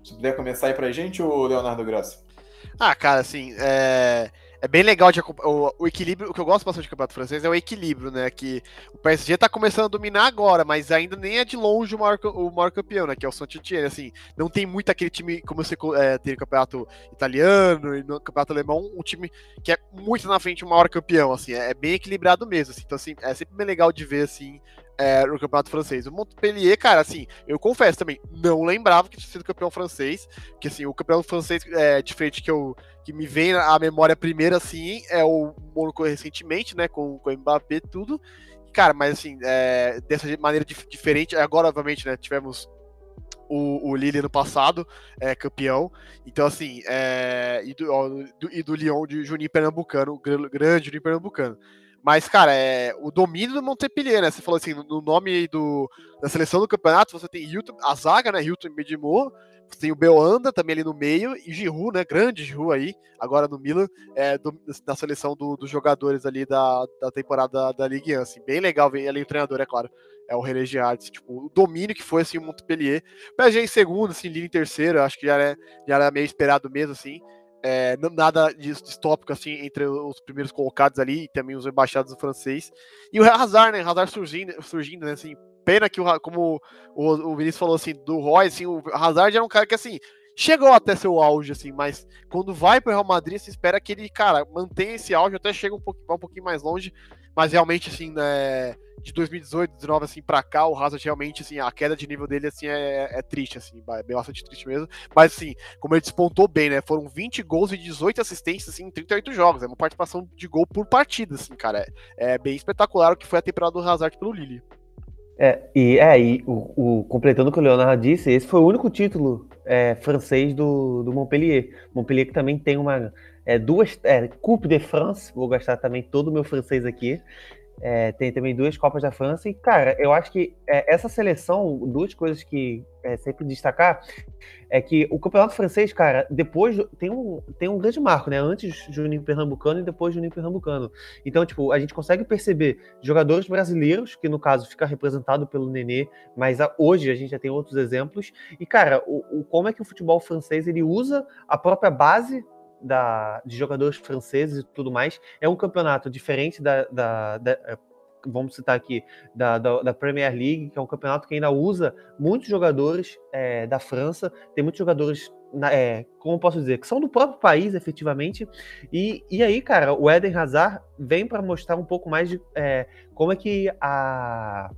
Speaker 4: Se puder começar aí pra gente, ou Leonardo Graça?
Speaker 5: Ah, cara, assim, é, é bem legal de, o, o, equilíbrio. O que eu gosto bastante do campeonato francês é o equilíbrio, né? Que o PSG tá começando a dominar agora, mas ainda nem é de longe o maior, o maior campeão, né? Que é o Saint-Etienne. Assim, não tem muito aquele time como você é, tem no campeonato italiano e no campeonato alemão, um time que é muito na frente o maior campeão, assim, é, é bem equilibrado mesmo. Assim, então, assim, é sempre bem legal de ver, assim, é, no campeonato francês. O Montpellier, cara, assim, eu confesso também, não lembrava que tinha sido campeão francês, que assim, o campeão francês é, diferente que eu que me vem à memória primeiro, assim, é o Monaco recentemente, né, com, com o Mbappé tudo, cara, mas assim, é, dessa maneira dif diferente, agora, obviamente, né, tivemos o, o Lille no passado, é, campeão. Então, assim, é, e, do, do, e do Lyon de Juninho Pernambucano, grande Juninho Pernambucano. Mas, cara, é o domínio do Montpellier, né? Você falou assim, no nome do, da seleção do campeonato, você tem Hilton, a zaga, né? Hilton e Medimor. Você tem o Beoanda também ali no meio e Giroud, né? Grande Giroud aí, agora no Milan, é, do, da seleção do, dos jogadores ali da, da temporada da, da Ligue 1. Assim, bem legal ver ali o treinador, é claro. É o René Girard, tipo, o domínio que foi assim, o Montpellier. PSG em segundo, assim, Lille em terceiro, acho que já era, já era meio esperado mesmo, assim. É, nada distópico assim entre os primeiros colocados ali e também os rebaixados do francês. E o Hazard, né? Hazard surgindo, surgindo né? Assim, pena que, o, como o, o Vinícius falou assim, do Roy, assim, o Hazard era um cara que assim. Chegou até seu auge, assim, mas quando vai para o Real Madrid, se espera que ele, cara, mantenha esse auge, até chega um pouquinho, um pouquinho mais longe, mas realmente, assim, né, de 2018, 2019, assim, pra cá, o Hazard realmente, assim, a queda de nível dele, assim, é, é triste, assim, é bastante triste mesmo. Mas, assim, como ele despontou bem, né, foram 20 gols e 18 assistências, assim, em 38 jogos. É uma participação de gol por partida, assim, cara. É, é bem espetacular o que foi a temporada do Hazard pelo Lille.
Speaker 6: É, e, é, e o, o, completando o que o Leonardo disse, esse foi o único título é, francês do, do Montpellier. Montpellier que também tem uma é, duas é, Coupe de France, vou gastar também todo o meu francês aqui, é, tem também duas Copas da França. E, cara, eu acho que é, essa seleção, duas coisas que é sempre destacar, é que o Campeonato Francês, cara, depois tem um, tem um grande marco, né? Antes Juninho Pernambucano e depois Juninho Pernambucano. Então, tipo, a gente consegue perceber jogadores brasileiros, que no caso fica representado pelo Nenê, mas a, hoje a gente já tem outros exemplos. E, cara, o, o, como é que o futebol francês ele usa a própria base da, de jogadores franceses e tudo mais. É um campeonato diferente da, da, da eh, vamos citar aqui, da, da, da, Premier League, que é um campeonato que ainda usa muitos jogadores é, da França, tem muitos jogadores, é, como posso dizer, que são do próprio país, efetivamente, e, e aí, cara, o Eden Hazard vem para mostrar um pouco mais de é, como é que a,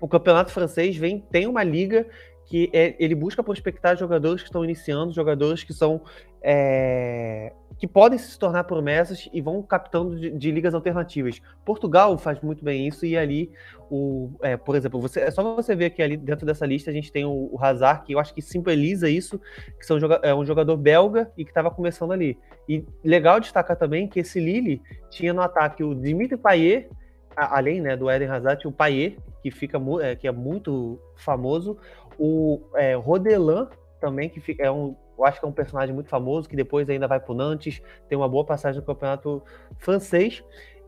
Speaker 6: o campeonato francês vem, tem uma liga que é, ele busca prospectar jogadores que estão iniciando, jogadores que são é, que podem se tornar promessas e vão captando de, de, ligas alternativas. Portugal faz muito bem isso e ali, o, é, por exemplo, você, é só você ver que ali dentro dessa lista a gente tem o, o Hazard, que eu acho que simboliza isso, que são, é um jogador belga e que estava começando ali. E legal destacar também que esse Lille tinha no ataque o Dimitri Payet, além né, do Eden Hazard, o Payet, que, fica, é, que é muito famoso, o é, Rodelan também, que é um eu acho que é um personagem muito famoso, que depois ainda vai pro Nantes, tem uma boa passagem no campeonato francês.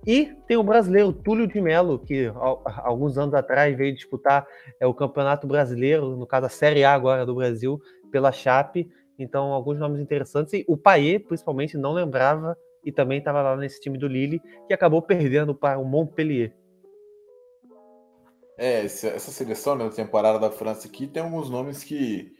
Speaker 6: E tem o brasileiro Túlio de Melo, que alguns anos atrás veio disputar é, o Campeonato Brasileiro, no caso a Série A agora do Brasil, pela Chape. Então, alguns nomes interessantes. E o Paê, principalmente, não lembrava e também estava lá nesse time do Lille, que acabou perdendo para o Montpellier.
Speaker 4: É, essa seleção né, da temporada da França aqui tem alguns nomes que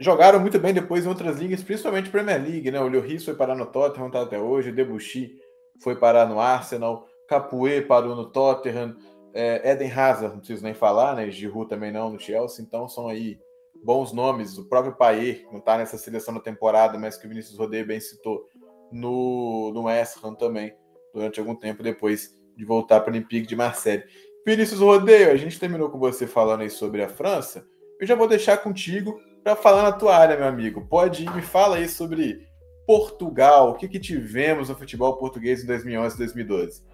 Speaker 4: jogaram muito bem depois em outras ligas, principalmente Premier League, né? O Lloris foi parar no Tottenham, tá até hoje, o Debuchy foi parar no Arsenal, Capoe parou no Tottenham, é, Eden Hazard, não preciso nem falar, né? Giroud também não no Chelsea, então são aí bons nomes. O próprio Payet não tá nessa seleção da temporada, mas que o Vinícius Rodeio bem citou no, no West Ham também, durante algum tempo depois de voltar para o Olympique de Marseille. Vinícius Rodeio, a gente terminou com você falando aí sobre a França. Eu já vou deixar contigo para falar na tua área, meu amigo. Pode ir, me fala aí sobre Portugal. O que, que tivemos no futebol português em 2011 e 2012?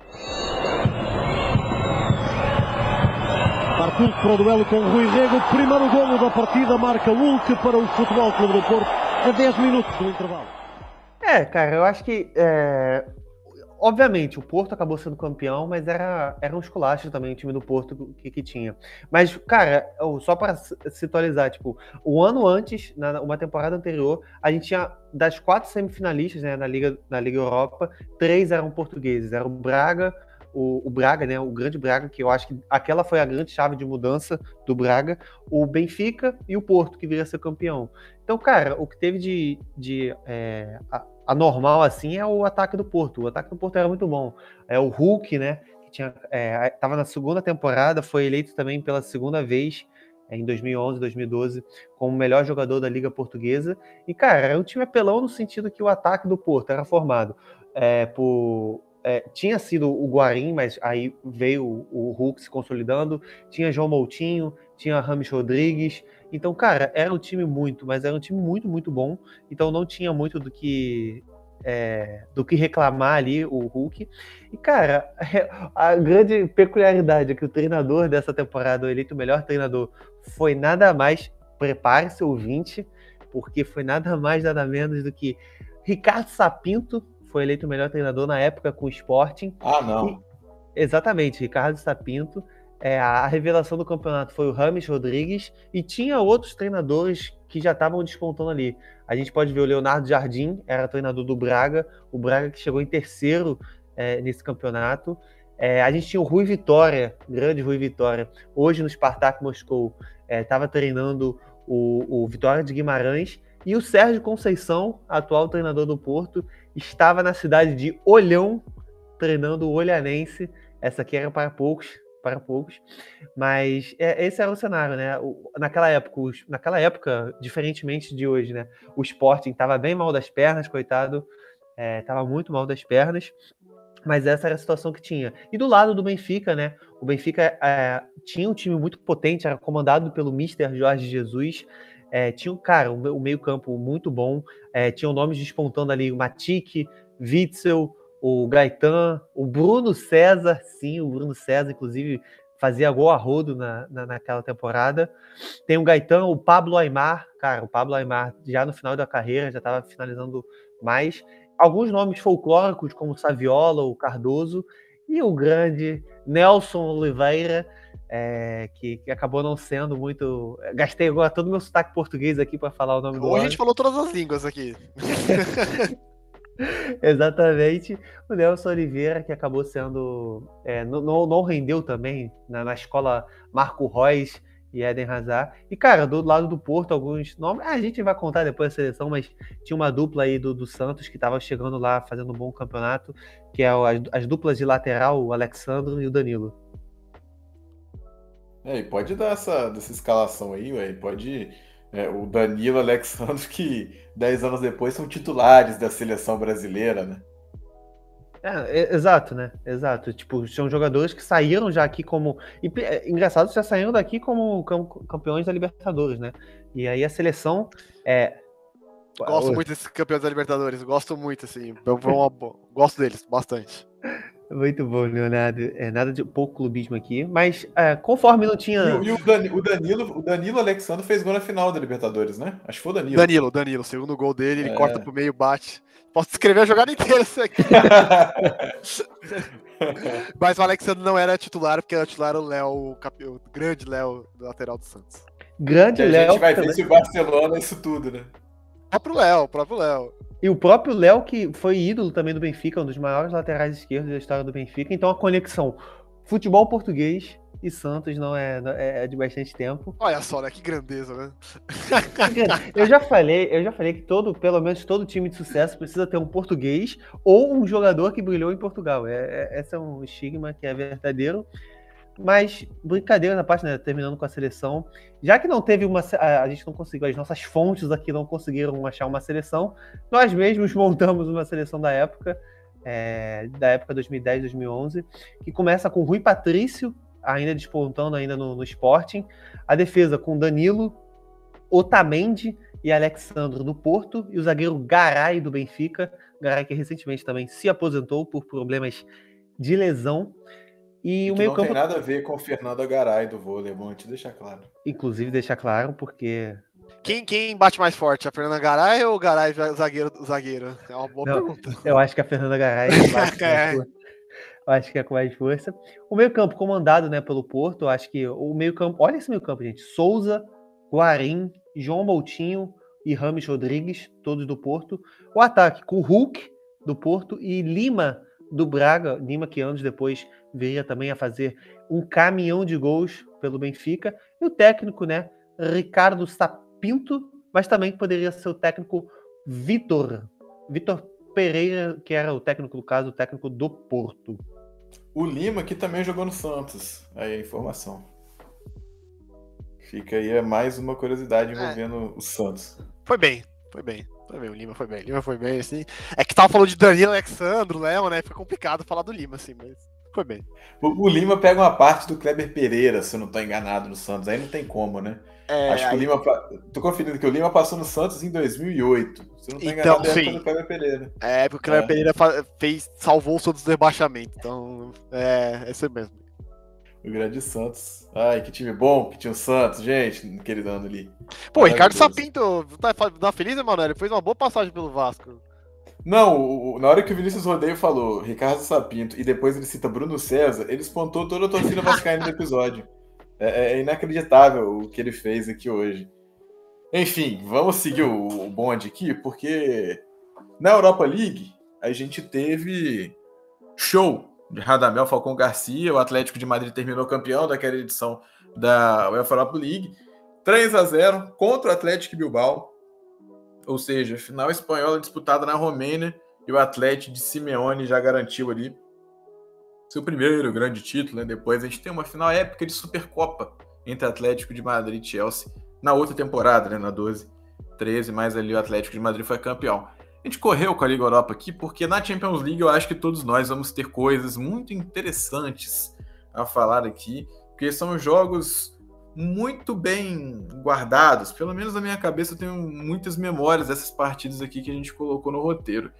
Speaker 3: Partiu para o duelo com Rui Rego. Primeiro golo da partida marca Hulk para o Futebol Clube do Porto a 10 minutos do intervalo.
Speaker 6: É, cara, eu acho que é, obviamente, o Porto acabou sendo campeão, mas era, era um esculacho também o time do Porto que, que tinha. Mas, cara, só para se atualizar, tipo, o ano antes, na uma temporada anterior, a gente tinha das quatro semifinalistas né, na, Liga, na Liga Europa, três eram portugueses. Era o Braga, o, o, Braga, né, o grande Braga, que eu acho que aquela foi a grande chave de mudança do Braga, o Benfica e o Porto, que viria ser campeão. Então, cara, o que teve de, de é, anormal assim é o ataque do Porto. O ataque do Porto era muito bom. É o Hulk, né? Que tinha, é, tava na segunda temporada, foi eleito também pela segunda vez é, em 2011, 2012 como o melhor jogador da Liga Portuguesa. E cara, era um time apelão no sentido que o ataque do Porto era formado é, por é, tinha sido o Guarim, mas aí veio o, o Hulk se consolidando. Tinha João Moutinho, tinha Rames Rodrigues, então, cara, era um time muito, mas era um time muito, muito bom. Então não tinha muito do que é, do que reclamar ali o Hulk. E, cara, a grande peculiaridade é que o treinador dessa temporada, o eleito melhor treinador, foi nada mais, prepare-se ouvinte, porque foi nada mais, nada menos do que Ricardo Sapinto, foi eleito o melhor treinador na época com o Sporting.
Speaker 4: Ah, não. E,
Speaker 6: exatamente, Ricardo Sapinto. É, a revelação do campeonato foi o Rames Rodrigues e tinha outros treinadores que já estavam despontando ali. A gente pode ver o Leonardo Jardim, era treinador do Braga, o Braga que chegou em terceiro é, nesse campeonato. É, a gente tinha o Rui Vitória, grande Rui Vitória, hoje no Spartak Moscou, estava é, treinando o, o Vitória de Guimarães. E o Sérgio Conceição, atual treinador do Porto, estava na cidade de Olhão, treinando o Olhanense. Essa aqui era para poucos, para poucos. Mas é, esse era o cenário, né? O, naquela época, os, naquela época, diferentemente de hoje, né? O Sporting estava bem mal das pernas, coitado. Estava é, muito mal das pernas. Mas essa era a situação que tinha. E do lado do Benfica, né? O Benfica é, tinha um time muito potente, era comandado pelo Mister Jorge Jesus. É, tinha cara, um, um meio-campo muito bom. É, tinham nomes despontando ali o Matic, Witzel, o Gaetan, o Bruno César, sim, o Bruno César, inclusive, fazia gol a rodo na, na, naquela temporada. Tem o Gaetan, o Pablo Aymar, cara, o Pablo Aymar já no final da carreira, já estava finalizando mais. Alguns nomes folclóricos, como Saviola, o Cardoso, e o grande Nelson Oliveira, é, que, que, acabou não sendo muito. Gastei agora todo o meu sotaque português aqui para falar o nome
Speaker 5: Ou do. Hoje a gente falou todas as línguas aqui.
Speaker 6: Exatamente. O Nelson Oliveira, que acabou sendo. É, não, não rendeu também na, na, escola Marco Reus e Eden Hazard. E, cara, do lado do Porto, alguns nomes. A gente vai contar depois da seleção, mas tinha uma dupla aí do, do Santos que estava chegando lá fazendo um bom campeonato, que é as, as duplas de lateral, o Alexandro e o Danilo.
Speaker 4: É, e pode dar essa, dessa escalação aí, ué, pode. É, o Danilo Alexandre, que 10 anos depois são titulares da seleção brasileira, né?
Speaker 6: É, exato, né? Exato. Tipo, são jogadores que saíram já aqui como. E, é, engraçado, já saíram daqui como campeões da Libertadores, né? E aí a seleção. É...
Speaker 5: Gosto muito desses campeões da Libertadores, gosto muito, assim. Eu, eu, gosto deles bastante.
Speaker 6: Muito bom, Leonardo. É nada de pouco clubismo aqui, mas é, conforme não tinha.
Speaker 4: E, e o, Danilo, o, Danilo, o Danilo Alexandre fez gol na final da Libertadores, né? Acho que foi o Danilo.
Speaker 5: Danilo, Danilo, segundo gol dele, ele é. corta pro meio, bate. Posso descrever a jogada inteira isso aqui. mas o Alexandre não era titular, porque era titular o Léo, o, o grande Léo, lateral do Santos.
Speaker 6: Grande Léo.
Speaker 4: A gente vai ver se o Barcelona isso tudo, né?
Speaker 5: Próprio Léo, o próprio Léo.
Speaker 6: E o próprio Léo, que foi ídolo também do Benfica, um dos maiores laterais esquerdos da história do Benfica. Então a conexão futebol português e Santos não é, é, é de bastante tempo.
Speaker 5: Olha só, né? Que grandeza, né?
Speaker 6: eu já falei, eu já falei que todo, pelo menos todo time de sucesso precisa ter um português ou um jogador que brilhou em Portugal. É, é, esse é um estigma que é verdadeiro. Mas, brincadeira na parte, né, terminando com a seleção, já que não teve uma. A, gente não conseguiu, as nossas fontes aqui não conseguiram achar uma seleção, nós mesmos montamos uma seleção da época, é, da época 2010, 2011, que começa com Rui Patrício, ainda despontando ainda no, no Sporting, a defesa com Danilo, Otamendi e Alexandro do Porto, e o zagueiro Garay do Benfica, Garay que recentemente também se aposentou por problemas de lesão. E, e o meio
Speaker 4: não
Speaker 6: campo.
Speaker 4: tem nada a ver com o Fernando Garay do vôlei, é bom te deixar claro.
Speaker 6: Inclusive, deixar claro, porque.
Speaker 5: Quem, quem bate mais forte, a Fernanda Garay ou o Garay zagueiro, zagueiro? É uma boa não, pergunta.
Speaker 6: Eu acho que a Fernanda Garay bate é. Eu acho que é com mais força. O meio-campo comandado né, pelo Porto, eu acho que o meio-campo. Olha esse meio-campo, gente. Souza, Guarim, João Moutinho e Rames Rodrigues, todos do Porto. O ataque com Hulk do Porto e Lima do Braga, Lima que anos depois viria também a fazer um caminhão de gols pelo Benfica, e o técnico, né, Ricardo Sapinto, mas também poderia ser o técnico Vitor, Vitor Pereira, que era o técnico do caso, o técnico do Porto.
Speaker 4: O Lima que também jogou no Santos, aí a informação. Fica aí é mais uma curiosidade envolvendo é. o Santos.
Speaker 5: Foi bem, foi bem. Foi bem, o Lima foi bem. O Lima foi bem, assim. É que tava falando de Danilo Alexandro, Léo, né? Foi complicado falar do Lima, assim, mas foi bem.
Speaker 4: O, o, Lima pega uma parte do Kleber Pereira, se eu não tô enganado, no Santos. Aí não tem como, né? É, Acho que aí... o Lima. Tô conferindo que o Lima passou no Santos em 2008. Se eu não tô então, enganado, é do Kleber Pereira.
Speaker 5: É, porque o Kleber é. Pereira fez, salvou o Santos do rebaixamento. Então, é, é isso mesmo.
Speaker 4: O grande Santos. Ai, que time bom que tinha o Santos, gente, aquele ano ali.
Speaker 5: Pô, Ricardo Sapinto tá, tá feliz, Emanuel? Ele fez uma boa passagem pelo Vasco.
Speaker 4: Não, o, na hora que o Vinícius Rodeio falou Ricardo Sapinto e depois ele cita Bruno César, ele espantou toda a torcida vascaína do episódio. É, é, inacreditável o que ele fez aqui hoje. Enfim, vamos seguir o, o bonde aqui, porque na Europa League a gente teve show Radamel Falcão Garcia. O Atlético de Madrid terminou campeão daquela edição da UEFA Europa League. 3 a 0 contra o Atlético Bilbao ou seja, final espanhola disputada na Romênia e o Atlético de Simeone já garantiu ali seu primeiro grande título. Né? Depois a gente tem uma final épica de Supercopa entre Atlético de Madrid e Chelsea na outra temporada, né? na 12, 13, mas ali o Atlético de Madrid foi campeão. A gente correu com a Liga Europa aqui porque na Champions League eu acho que todos nós vamos ter coisas muito interessantes a falar aqui, porque são jogos muito bem guardados. Pelo menos na minha cabeça eu tenho muitas memórias dessas partidas aqui que a gente colocou no roteiro.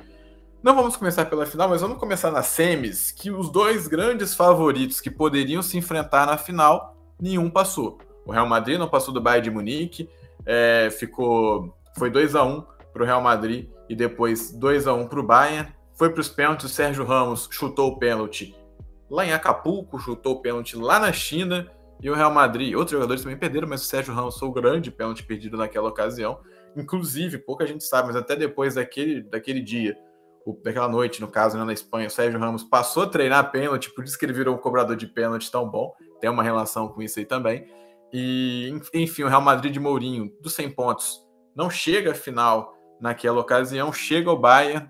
Speaker 4: Não vamos começar pela final, mas vamos começar nas semis, que os dois grandes favoritos que poderiam se enfrentar na final, nenhum passou. O Real Madrid não passou do Bayern de Munique, é, ficou foi 2 a 1 para o Real Madrid e depois 2 a 1 para o Bayern. Foi para os pênaltis, o Sérgio Ramos chutou o pênalti lá em Acapulco, chutou o pênalti lá na China e o Real Madrid, outros jogadores também perderam, mas o Sérgio Ramos foi o grande pênalti perdido naquela ocasião. Inclusive, pouca gente sabe, mas até depois daquele, daquele dia, daquela noite, no caso, né, na Espanha, o Sérgio Ramos passou a treinar pênalti, por isso que ele virou um cobrador de pênalti tão bom. Tem uma relação com isso aí também. E, enfim, o Real Madrid de Mourinho, dos 100 pontos, não chega à final naquela ocasião, chega ao Bayern.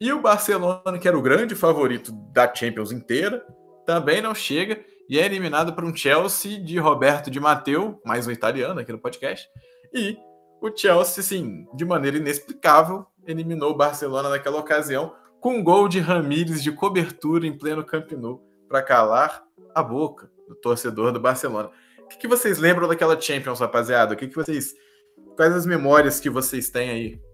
Speaker 4: E o Barcelona, que era o grande favorito da Champions inteira, também não chega. e é eliminado por um Chelsea de Roberto Di Matteo, mais um italiano aqui no podcast. E o Chelsea, sim, de maneira inexplicável, eliminou o Barcelona naquela ocasião com um gol de Ramires de cobertura em pleno Camp Nou para calar a boca do torcedor do Barcelona. O que, que, vocês lembram daquela Champions, rapaziada? O que, que vocês. Quais as memórias que vocês têm aí?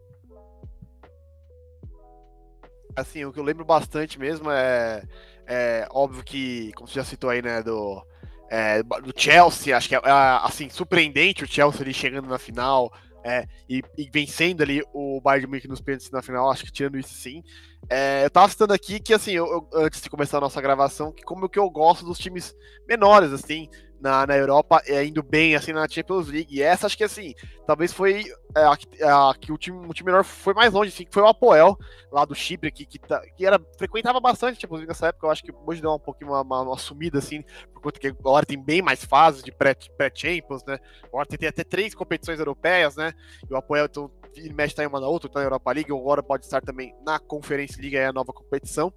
Speaker 5: Assim, o que eu lembro bastante mesmo é. É óbvio que, como você já citou aí, né, do, é, do Chelsea, acho que é, é assim, surpreendente o Chelsea ali chegando na final, é, e, e, vencendo ali o Bayern de Munique nos pênaltis na final, acho que tirando isso sim. É, eu tava citando aqui que, assim, eu, eu, antes de começar a nossa gravação, que como que eu gosto dos times menores, assim, na, na Europa, é, indo bem, assim, na Champions League. E essa, acho que, assim, talvez foi é, a, a, que o time, o time menor foi mais longe, assim, que foi o Apoel, lá do Chipre, que, que, tá, que era, frequentava bastante a Champions League nessa época. Eu acho que hoje deu um pouquinho uma, uma, uma sumida, assim, por conta que agora tem bem mais fases de pré-Champions, pré né? Agora tem, tem até três competições europeias, né? E o Apoel, então, mexe tá em uma na outra, tá na Europa League, agora pode estar também na Conferência League, é a nova competição.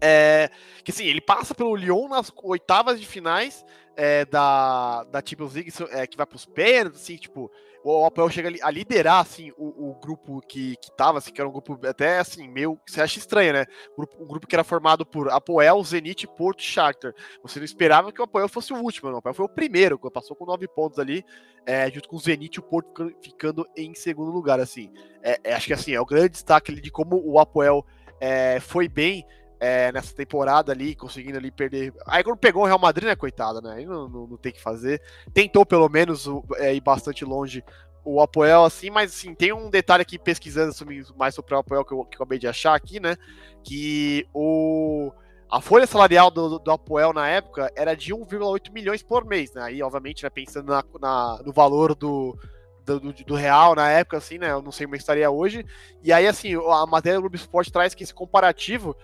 Speaker 5: É, que sim, ele passa pelo Lyon nas oitavas de finais é, da, da Champions League, é, que vai para os pênaltis, assim, tipo, o Apoel chega a liderar, assim, o, o, grupo que, que tava, assim, que era um grupo até, assim, meio, você acha estranho, né? Um grupo, um grupo que era formado por Apoel, Zenit, Porto e. Você não esperava que o Apoel fosse o último, não. O Apoel foi o primeiro, passou com nove pontos ali, é, junto com o Zenit e o Porto ficando em segundo lugar, assim. É, é, acho que, assim, é o grande destaque ali de como o Apoel é, foi bem é, nessa temporada ali, conseguindo ali perder. Aí quando pegou o Real Madrid, né, coitada, né? Aí não, não, não tem que fazer. Tentou pelo menos é, ir bastante longe o Apoel, assim, mas assim, tem um detalhe aqui pesquisando mais sobre o Apoel que eu, que eu acabei de achar aqui, né? Que o. A folha salarial do, do Apoel na época era de 1,8 milhões por mês, né? Aí, obviamente, né, pensando na, na, no valor do, do, do, real na época, assim, né? Eu não sei como estaria hoje. E aí, assim, a matéria do Globo Esporte traz que esse comparativo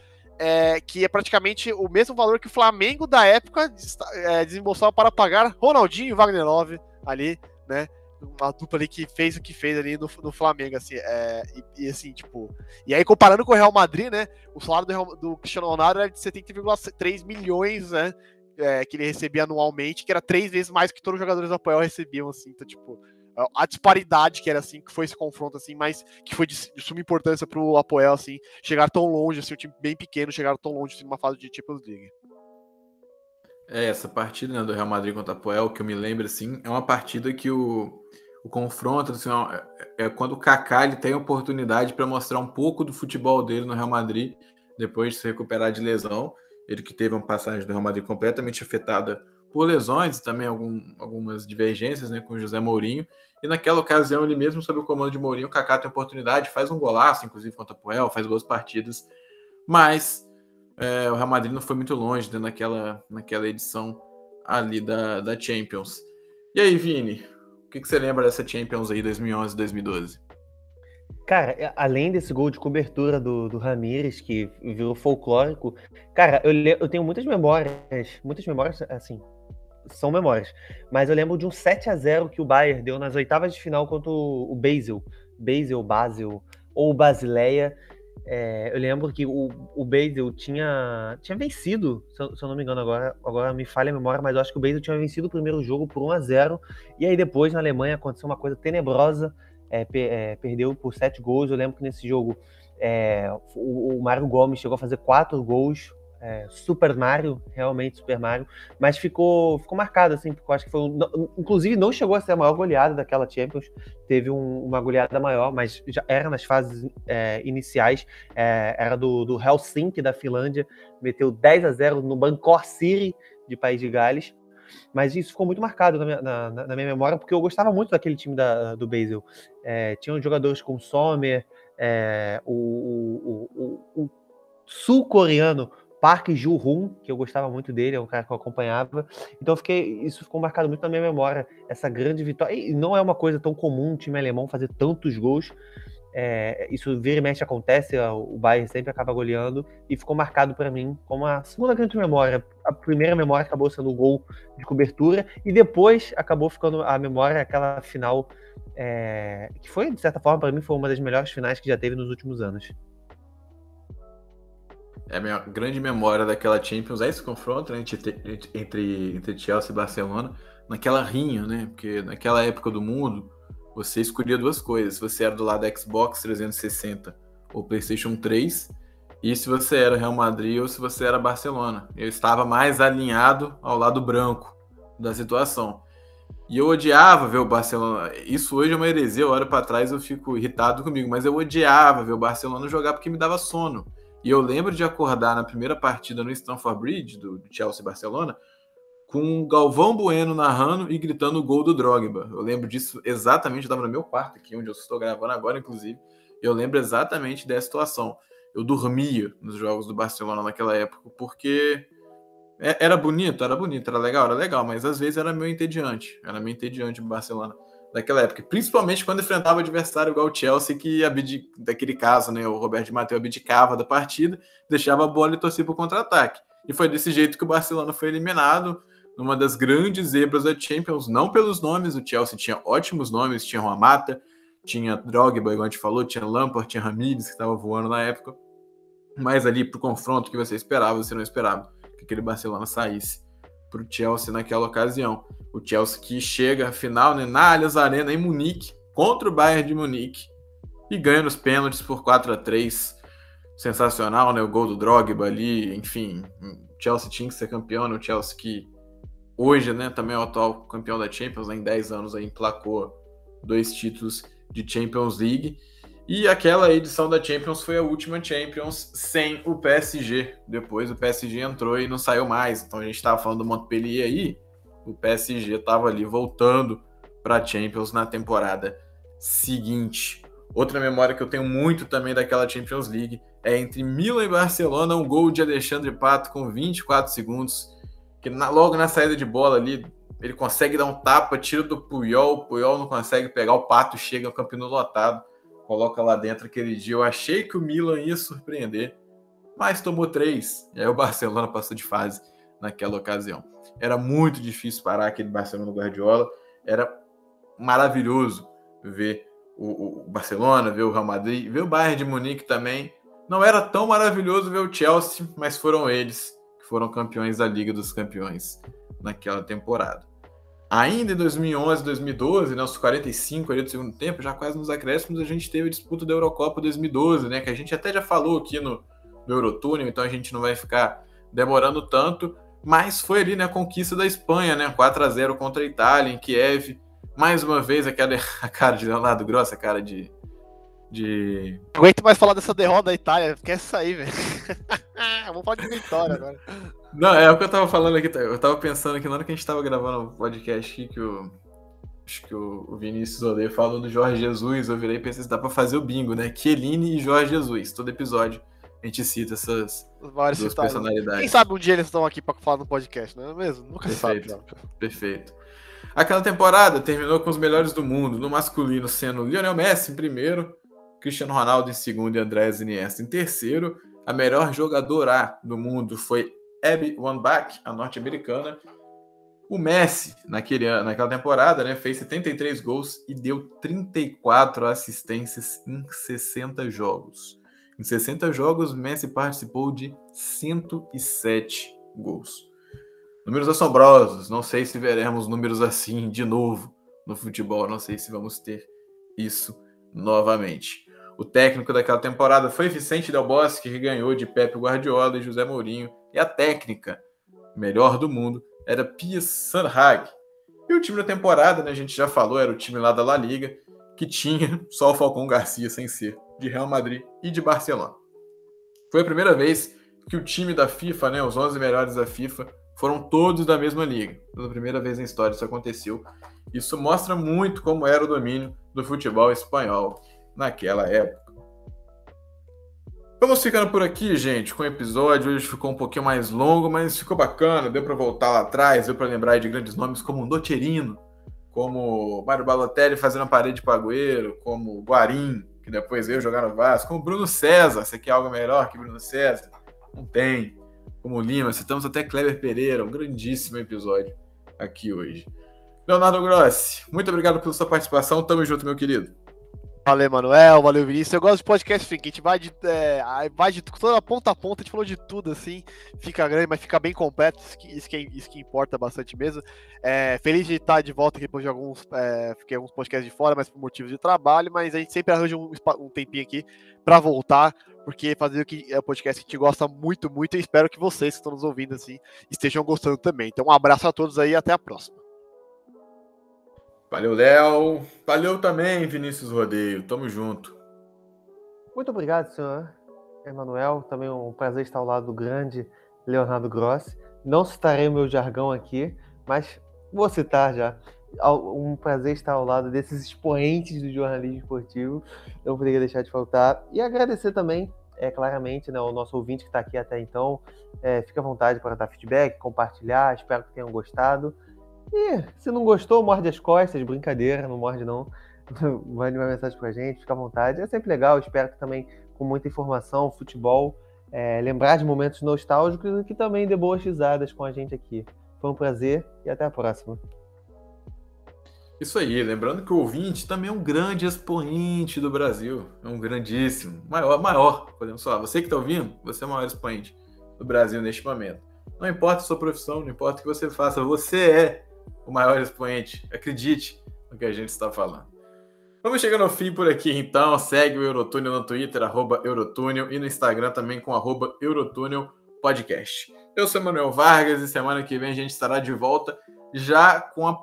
Speaker 5: é, que é praticamente o mesmo valor que o Flamengo da época é, desembolsava para pagar Ronaldinho e Wagner Love ali, né? Uma dupla ali que fez o que fez ali no, no Flamengo, assim, é, e, e, assim, tipo. E aí, comparando com o Real Madrid, né? O salário do, Real, do Cristiano Ronaldo era de 70,3 milhões, né? É, que ele recebia anualmente, que era três vezes mais que todos os jogadores do Apoel recebiam, assim, então, tipo a disparidade que era assim, que foi esse confronto assim, mas que foi de, de suma importância para o Apoel assim, chegar tão longe, assim, um time bem pequeno chegar tão longe assim, numa fase de Champions League.
Speaker 4: É, essa partida né, do Real Madrid contra o Apoel, que eu me lembro assim, é uma partida que o, o confronto assim, é, é quando o Kaká ele tem a oportunidade para mostrar um pouco do futebol dele no Real Madrid, depois de se recuperar de lesão, ele que teve uma passagem do Real Madrid completamente afetada por lesões também algum, algumas divergências né, com o José Mourinho. E naquela ocasião, ele mesmo sob o comando de Mourinho, o Kaká tem oportunidade, faz um golaço, inclusive contra o Puel, faz boas partidas, mas é, o Real Madrid não foi muito longe né, naquela, naquela edição ali da, da Champions. E aí, Vini, o que, que você lembra dessa Champions aí 2011 2012?
Speaker 6: Cara, é, além desse gol de cobertura do, do Ramires, que virou folclórico, cara, eu, eu tenho muitas memórias, muitas memórias, assim, são memórias. Mas eu lembro de um 7 a 0 que o Bayern deu nas oitavas de final contra o Basel. Basel, Basel, ou Basileia. É, eu lembro que o, o Basel tinha, tinha vencido, se eu, se eu, não me engano agora, agora me falha a memória, mas eu acho que o Basel tinha vencido o primeiro jogo por 1 a 0 E aí depois na Alemanha aconteceu uma coisa tenebrosa, é, é, perdeu por 7 gols. Eu lembro que nesse jogo é, o, o Mário Gomes chegou a fazer 4 gols é, Super Mario, realmente Super Mario, mas ficou, ficou marcado, assim, porque eu acho que foi um, inclusive não chegou a ser a maior goleada daquela Champions, teve um, uma goleada maior, mas já era nas fases é, iniciais, é, era do, do Helsinki da Finlândia, meteu 10 a 0 no Bangkok City de País de Gales, mas isso ficou muito marcado na minha, na, na minha memória, porque eu gostava muito daquele time da, do Basel. É, tinham jogadores como Sommer, é, o, o, o, o sul-coreano Park Ju-hoon, que eu gostava muito dele, é um cara que eu acompanhava. Então fiquei, isso ficou marcado muito na minha memória, essa grande vitória. E não é uma coisa tão comum um time alemão fazer tantos gols. É, isso vira e mexe acontece, o Bayern sempre acaba goleando e ficou marcado para mim como a segunda grande memória. A primeira memória acabou sendo o gol de cobertura e depois acabou ficando a memória aquela final é, que foi de certa forma para mim foi uma das melhores finais que já teve nos últimos anos.
Speaker 4: É a minha grande memória daquela Champions, é esse confronto né, entre, entre, entre Chelsea e Barcelona, naquela rinha, né? Porque naquela época do mundo, você escolhia duas coisas. Se você era do lado da Xbox 360 ou PlayStation 3, e se você era Real Madrid ou se você era Barcelona. Eu estava mais alinhado ao lado branco da situação. E eu odiava ver o Barcelona. Isso hoje é uma heresia, eu olho para trás eu fico irritado comigo, mas eu odiava ver o Barcelona jogar porque me dava sono. E eu lembro de acordar na primeira partida no Stamford Bridge, do, Chelsea Barcelona, com o Galvão Bueno narrando e gritando o gol do Drogba. Eu lembro disso exatamente, eu estava no meu quarto aqui, onde eu estou gravando agora, inclusive. Eu lembro exatamente dessa situação. Eu dormia nos jogos do Barcelona naquela época, porque é, era bonito, era bonito, era legal, era legal, mas às vezes era meio entediante. Era meio entediante o Barcelona daquela época. Principalmente quando enfrentava adversário igual o Chelsea, que abdic... daquele caso, né? O Roberto de Matheus abdicava da partida, deixava a bola e torcia para o contra-ataque. E foi desse jeito que o Barcelona foi eliminado, numa das grandes zebras da Champions, não pelos nomes, o Chelsea tinha ótimos nomes, tinha Mata, tinha Drogba, igual a gente falou, tinha Lampard, tinha Ramires, que estava voando na época, mas ali pro confronto que você esperava, você não esperava que aquele Barcelona saísse para o Chelsea naquela ocasião. O Chelsea que chega à final né, na Allianz Arena em Munique contra o Bayern de Munique e ganha nos pênaltis por 4 a 3 Sensacional, né? O gol do Drogba ali, enfim. O Chelsea tinha que ser campeão, né? O Chelsea que hoje, né, também é o atual campeão da Champions, né, em 10 anos aí emplacou dois títulos de Champions League. E aquela edição da Champions foi a última Champions sem o PSG. Depois o PSG entrou e não saiu mais. Então a gente estava falando do Montpellier aí. O PSG estava ali voltando para a Champions na temporada seguinte. Outra memória que eu tenho muito também daquela Champions League é entre Milan e Barcelona, um gol de Alexandre Pato com 24 segundos, que na, logo na saída de bola ali ele consegue dar um tapa, tira do Puyol, o Puyol não consegue pegar, o Pato chega, o campino lotado coloca lá dentro aquele dia. Eu achei que o Milan ia surpreender, mas tomou três. E aí o Barcelona passou de fase naquela ocasião. Era muito difícil parar aquele Barcelona Guardiola. Era maravilhoso ver o, o, Barcelona, ver o Real Madrid, ver o Bayern de Munique também. Não era tão maravilhoso ver o Chelsea, mas foram eles que foram campeões da Liga dos Campeões naquela temporada. Ainda em 2011, 2012, né, 45 ali do segundo tempo, já quase nos acréscimos, a gente teve a disputa da Eurocopa 2012, né, que a gente até já falou aqui no, no Eurotúnel, então a gente não vai ficar demorando tanto, mas foi ali né, a conquista da Espanha, né, 4 a 0 contra a Itália, em Kiev. Mais uma vez, aquela a cara de Leonardo Grossa, a cara de, de.
Speaker 5: Não aguento mais falar dessa derrota da Itália, quer sair, velho. Vamos falar de vitória agora.
Speaker 4: Não, é o que eu tava falando aqui. Eu tava pensando que na hora que a gente tava gravando o podcast aqui, que o. Acho que o Vinícius Olê falou do Jorge Jesus, eu virei e pensei, dá pra fazer o bingo, né? Kieline e Jorge Jesus. Todo episódio a gente cita essas duas personalidades.
Speaker 5: Quem sabe um dia eles estão aqui pra falar no podcast, não é mesmo? Nunca
Speaker 4: Perfeito.
Speaker 5: sabe.
Speaker 4: Perfeito. Aquela temporada terminou com os melhores do mundo, no masculino sendo Lionel Messi em primeiro, Cristiano Ronaldo em segundo e Andrés Iniesta em terceiro. A melhor jogadora do mundo foi Abby Wambach, a norte-americana. O Messi, naquele, naquela temporada, né, fez 73 gols e deu 34 assistências em 60 jogos. Em 60 jogos, Messi participou de 107 gols. Números assombrosos. Não sei se veremos números assim de novo no futebol. Não sei se vamos ter isso novamente. O técnico daquela temporada foi Vicente Del Bosque, que ganhou de Pepe Guardiola e José Mourinho. E a técnica, melhor do mundo, era Pia Sanhag. E o time da temporada, né, a gente já falou, era o time lá da La Liga, que tinha só o Falcão Garcia sem ser, de Real Madrid e de Barcelona. Foi a primeira vez que o time da FIFA, né, os 11 melhores da FIFA, foram todos da mesma liga. Pela primeira vez na história isso aconteceu. Isso mostra muito como era o domínio do futebol espanhol naquela época. Vamos ficando por aqui, gente, com o episódio. Hoje ficou um pouquinho mais longo, mas ficou bacana. Deu para voltar lá atrás, deu para lembrar de grandes nomes como Nocherino, como Mário Balotelli fazendo a parede Pagueiro, como Guarim, que depois veio jogar no Vasco, como Bruno César. Você quer algo melhor que Bruno César? Não tem. Como Lima, citamos até Kleber Pereira, um grandíssimo episódio aqui hoje. Leonardo Grossi, muito obrigado pela sua participação. Tamo junto, meu querido.
Speaker 5: Valeu, Manuel, valeu, Vinícius. Eu gosto de podcast assim, a gente vai de, é, vai de toda ponta a ponta, a gente falou de tudo, assim, fica grande, mas fica bem completo, isso que, isso que, isso que importa bastante mesmo. É, feliz de estar de volta aqui depois de alguns, é, fiquei alguns podcasts de fora, mas por motivos de trabalho, mas a gente sempre arranja um, um tempinho aqui para voltar, porque fazer o que é o podcast que a gente gosta muito, muito, e espero que vocês que estão nos ouvindo, assim, estejam gostando também. Então, um abraço a todos aí e até a próxima.
Speaker 4: Valeu, Léo. Valeu também, Vinícius Rodeio. Tamo junto.
Speaker 6: Muito obrigado, senhor Emanuel. Também um prazer estar ao lado do grande Leonardo Grossi. Não citarei o meu jargão aqui, mas vou citar já. Um prazer estar ao lado desses expoentes do jornalismo esportivo. Não poderia deixar de faltar. E agradecer também, é, claramente, né, o nosso ouvinte que está aqui até então. É, fique à vontade para dar feedback, compartilhar. Espero que tenham gostado. E se não gostou, morde as costas, brincadeira, não morde não. Mande uma mensagem pra gente, fica à vontade. É sempre legal, espero que também com muita informação, futebol, é, lembrar de momentos nostálgicos e que também dê boas risadas com a gente aqui. Foi um prazer e até a próxima.
Speaker 4: Isso aí, lembrando que o ouvinte também é um grande expoente do Brasil. É um grandíssimo, maior, maior, podemos falar. Você que está ouvindo, você é o maior expoente do Brasil neste momento. Não importa a sua profissão, não importa o que você faça, você é o maior expoente. Acredite no que a gente está falando. Vamos chegando ao fim por aqui, então. Segue o Eurotúnel no Twitter, arroba Eurotúnel, e no Instagram também com arroba Eurotúnel Podcast. Eu sou Manuel Vargas e semana que vem a gente estará de volta já com a.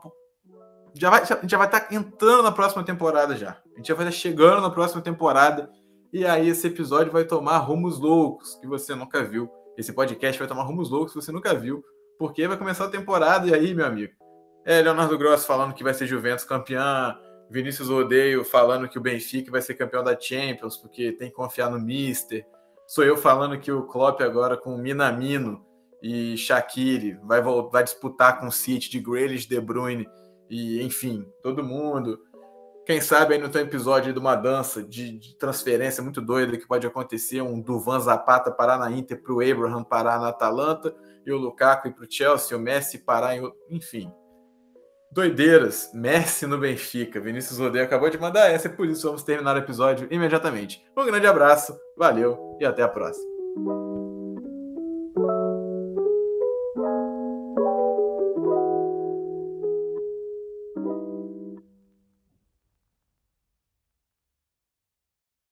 Speaker 4: Já vai, já, já vai estar entrando na próxima temporada já. A gente já vai estar chegando na próxima temporada. E aí esse episódio vai tomar rumos loucos que você nunca viu. Esse podcast vai tomar rumos loucos que você nunca viu. Porque vai começar a temporada e aí, meu amigo, é, Leonardo Gross falando que vai ser Juventus campeã, Vinícius Odeio falando que o Benfica vai ser campeão da Champions, porque tem que confiar no Mister. Sou eu falando que o Klopp agora com Minamino e Shaqiri vai, vai disputar com o City de Grealish, De Bruyne e enfim, todo mundo. Quem sabe aí no teu episódio de uma dança de, de, transferência muito doida que pode acontecer, um Duvan Zapata parar na Inter para o Abraham parar na Atalanta e o Lukaku ir para o Chelsea, o Messi parar em... Enfim, Doideiras, Messi no Benfica. Vinícius Rodeio acabou de mandar essa, e por isso vamos terminar o episódio imediatamente. Um grande abraço, valeu e até a próxima.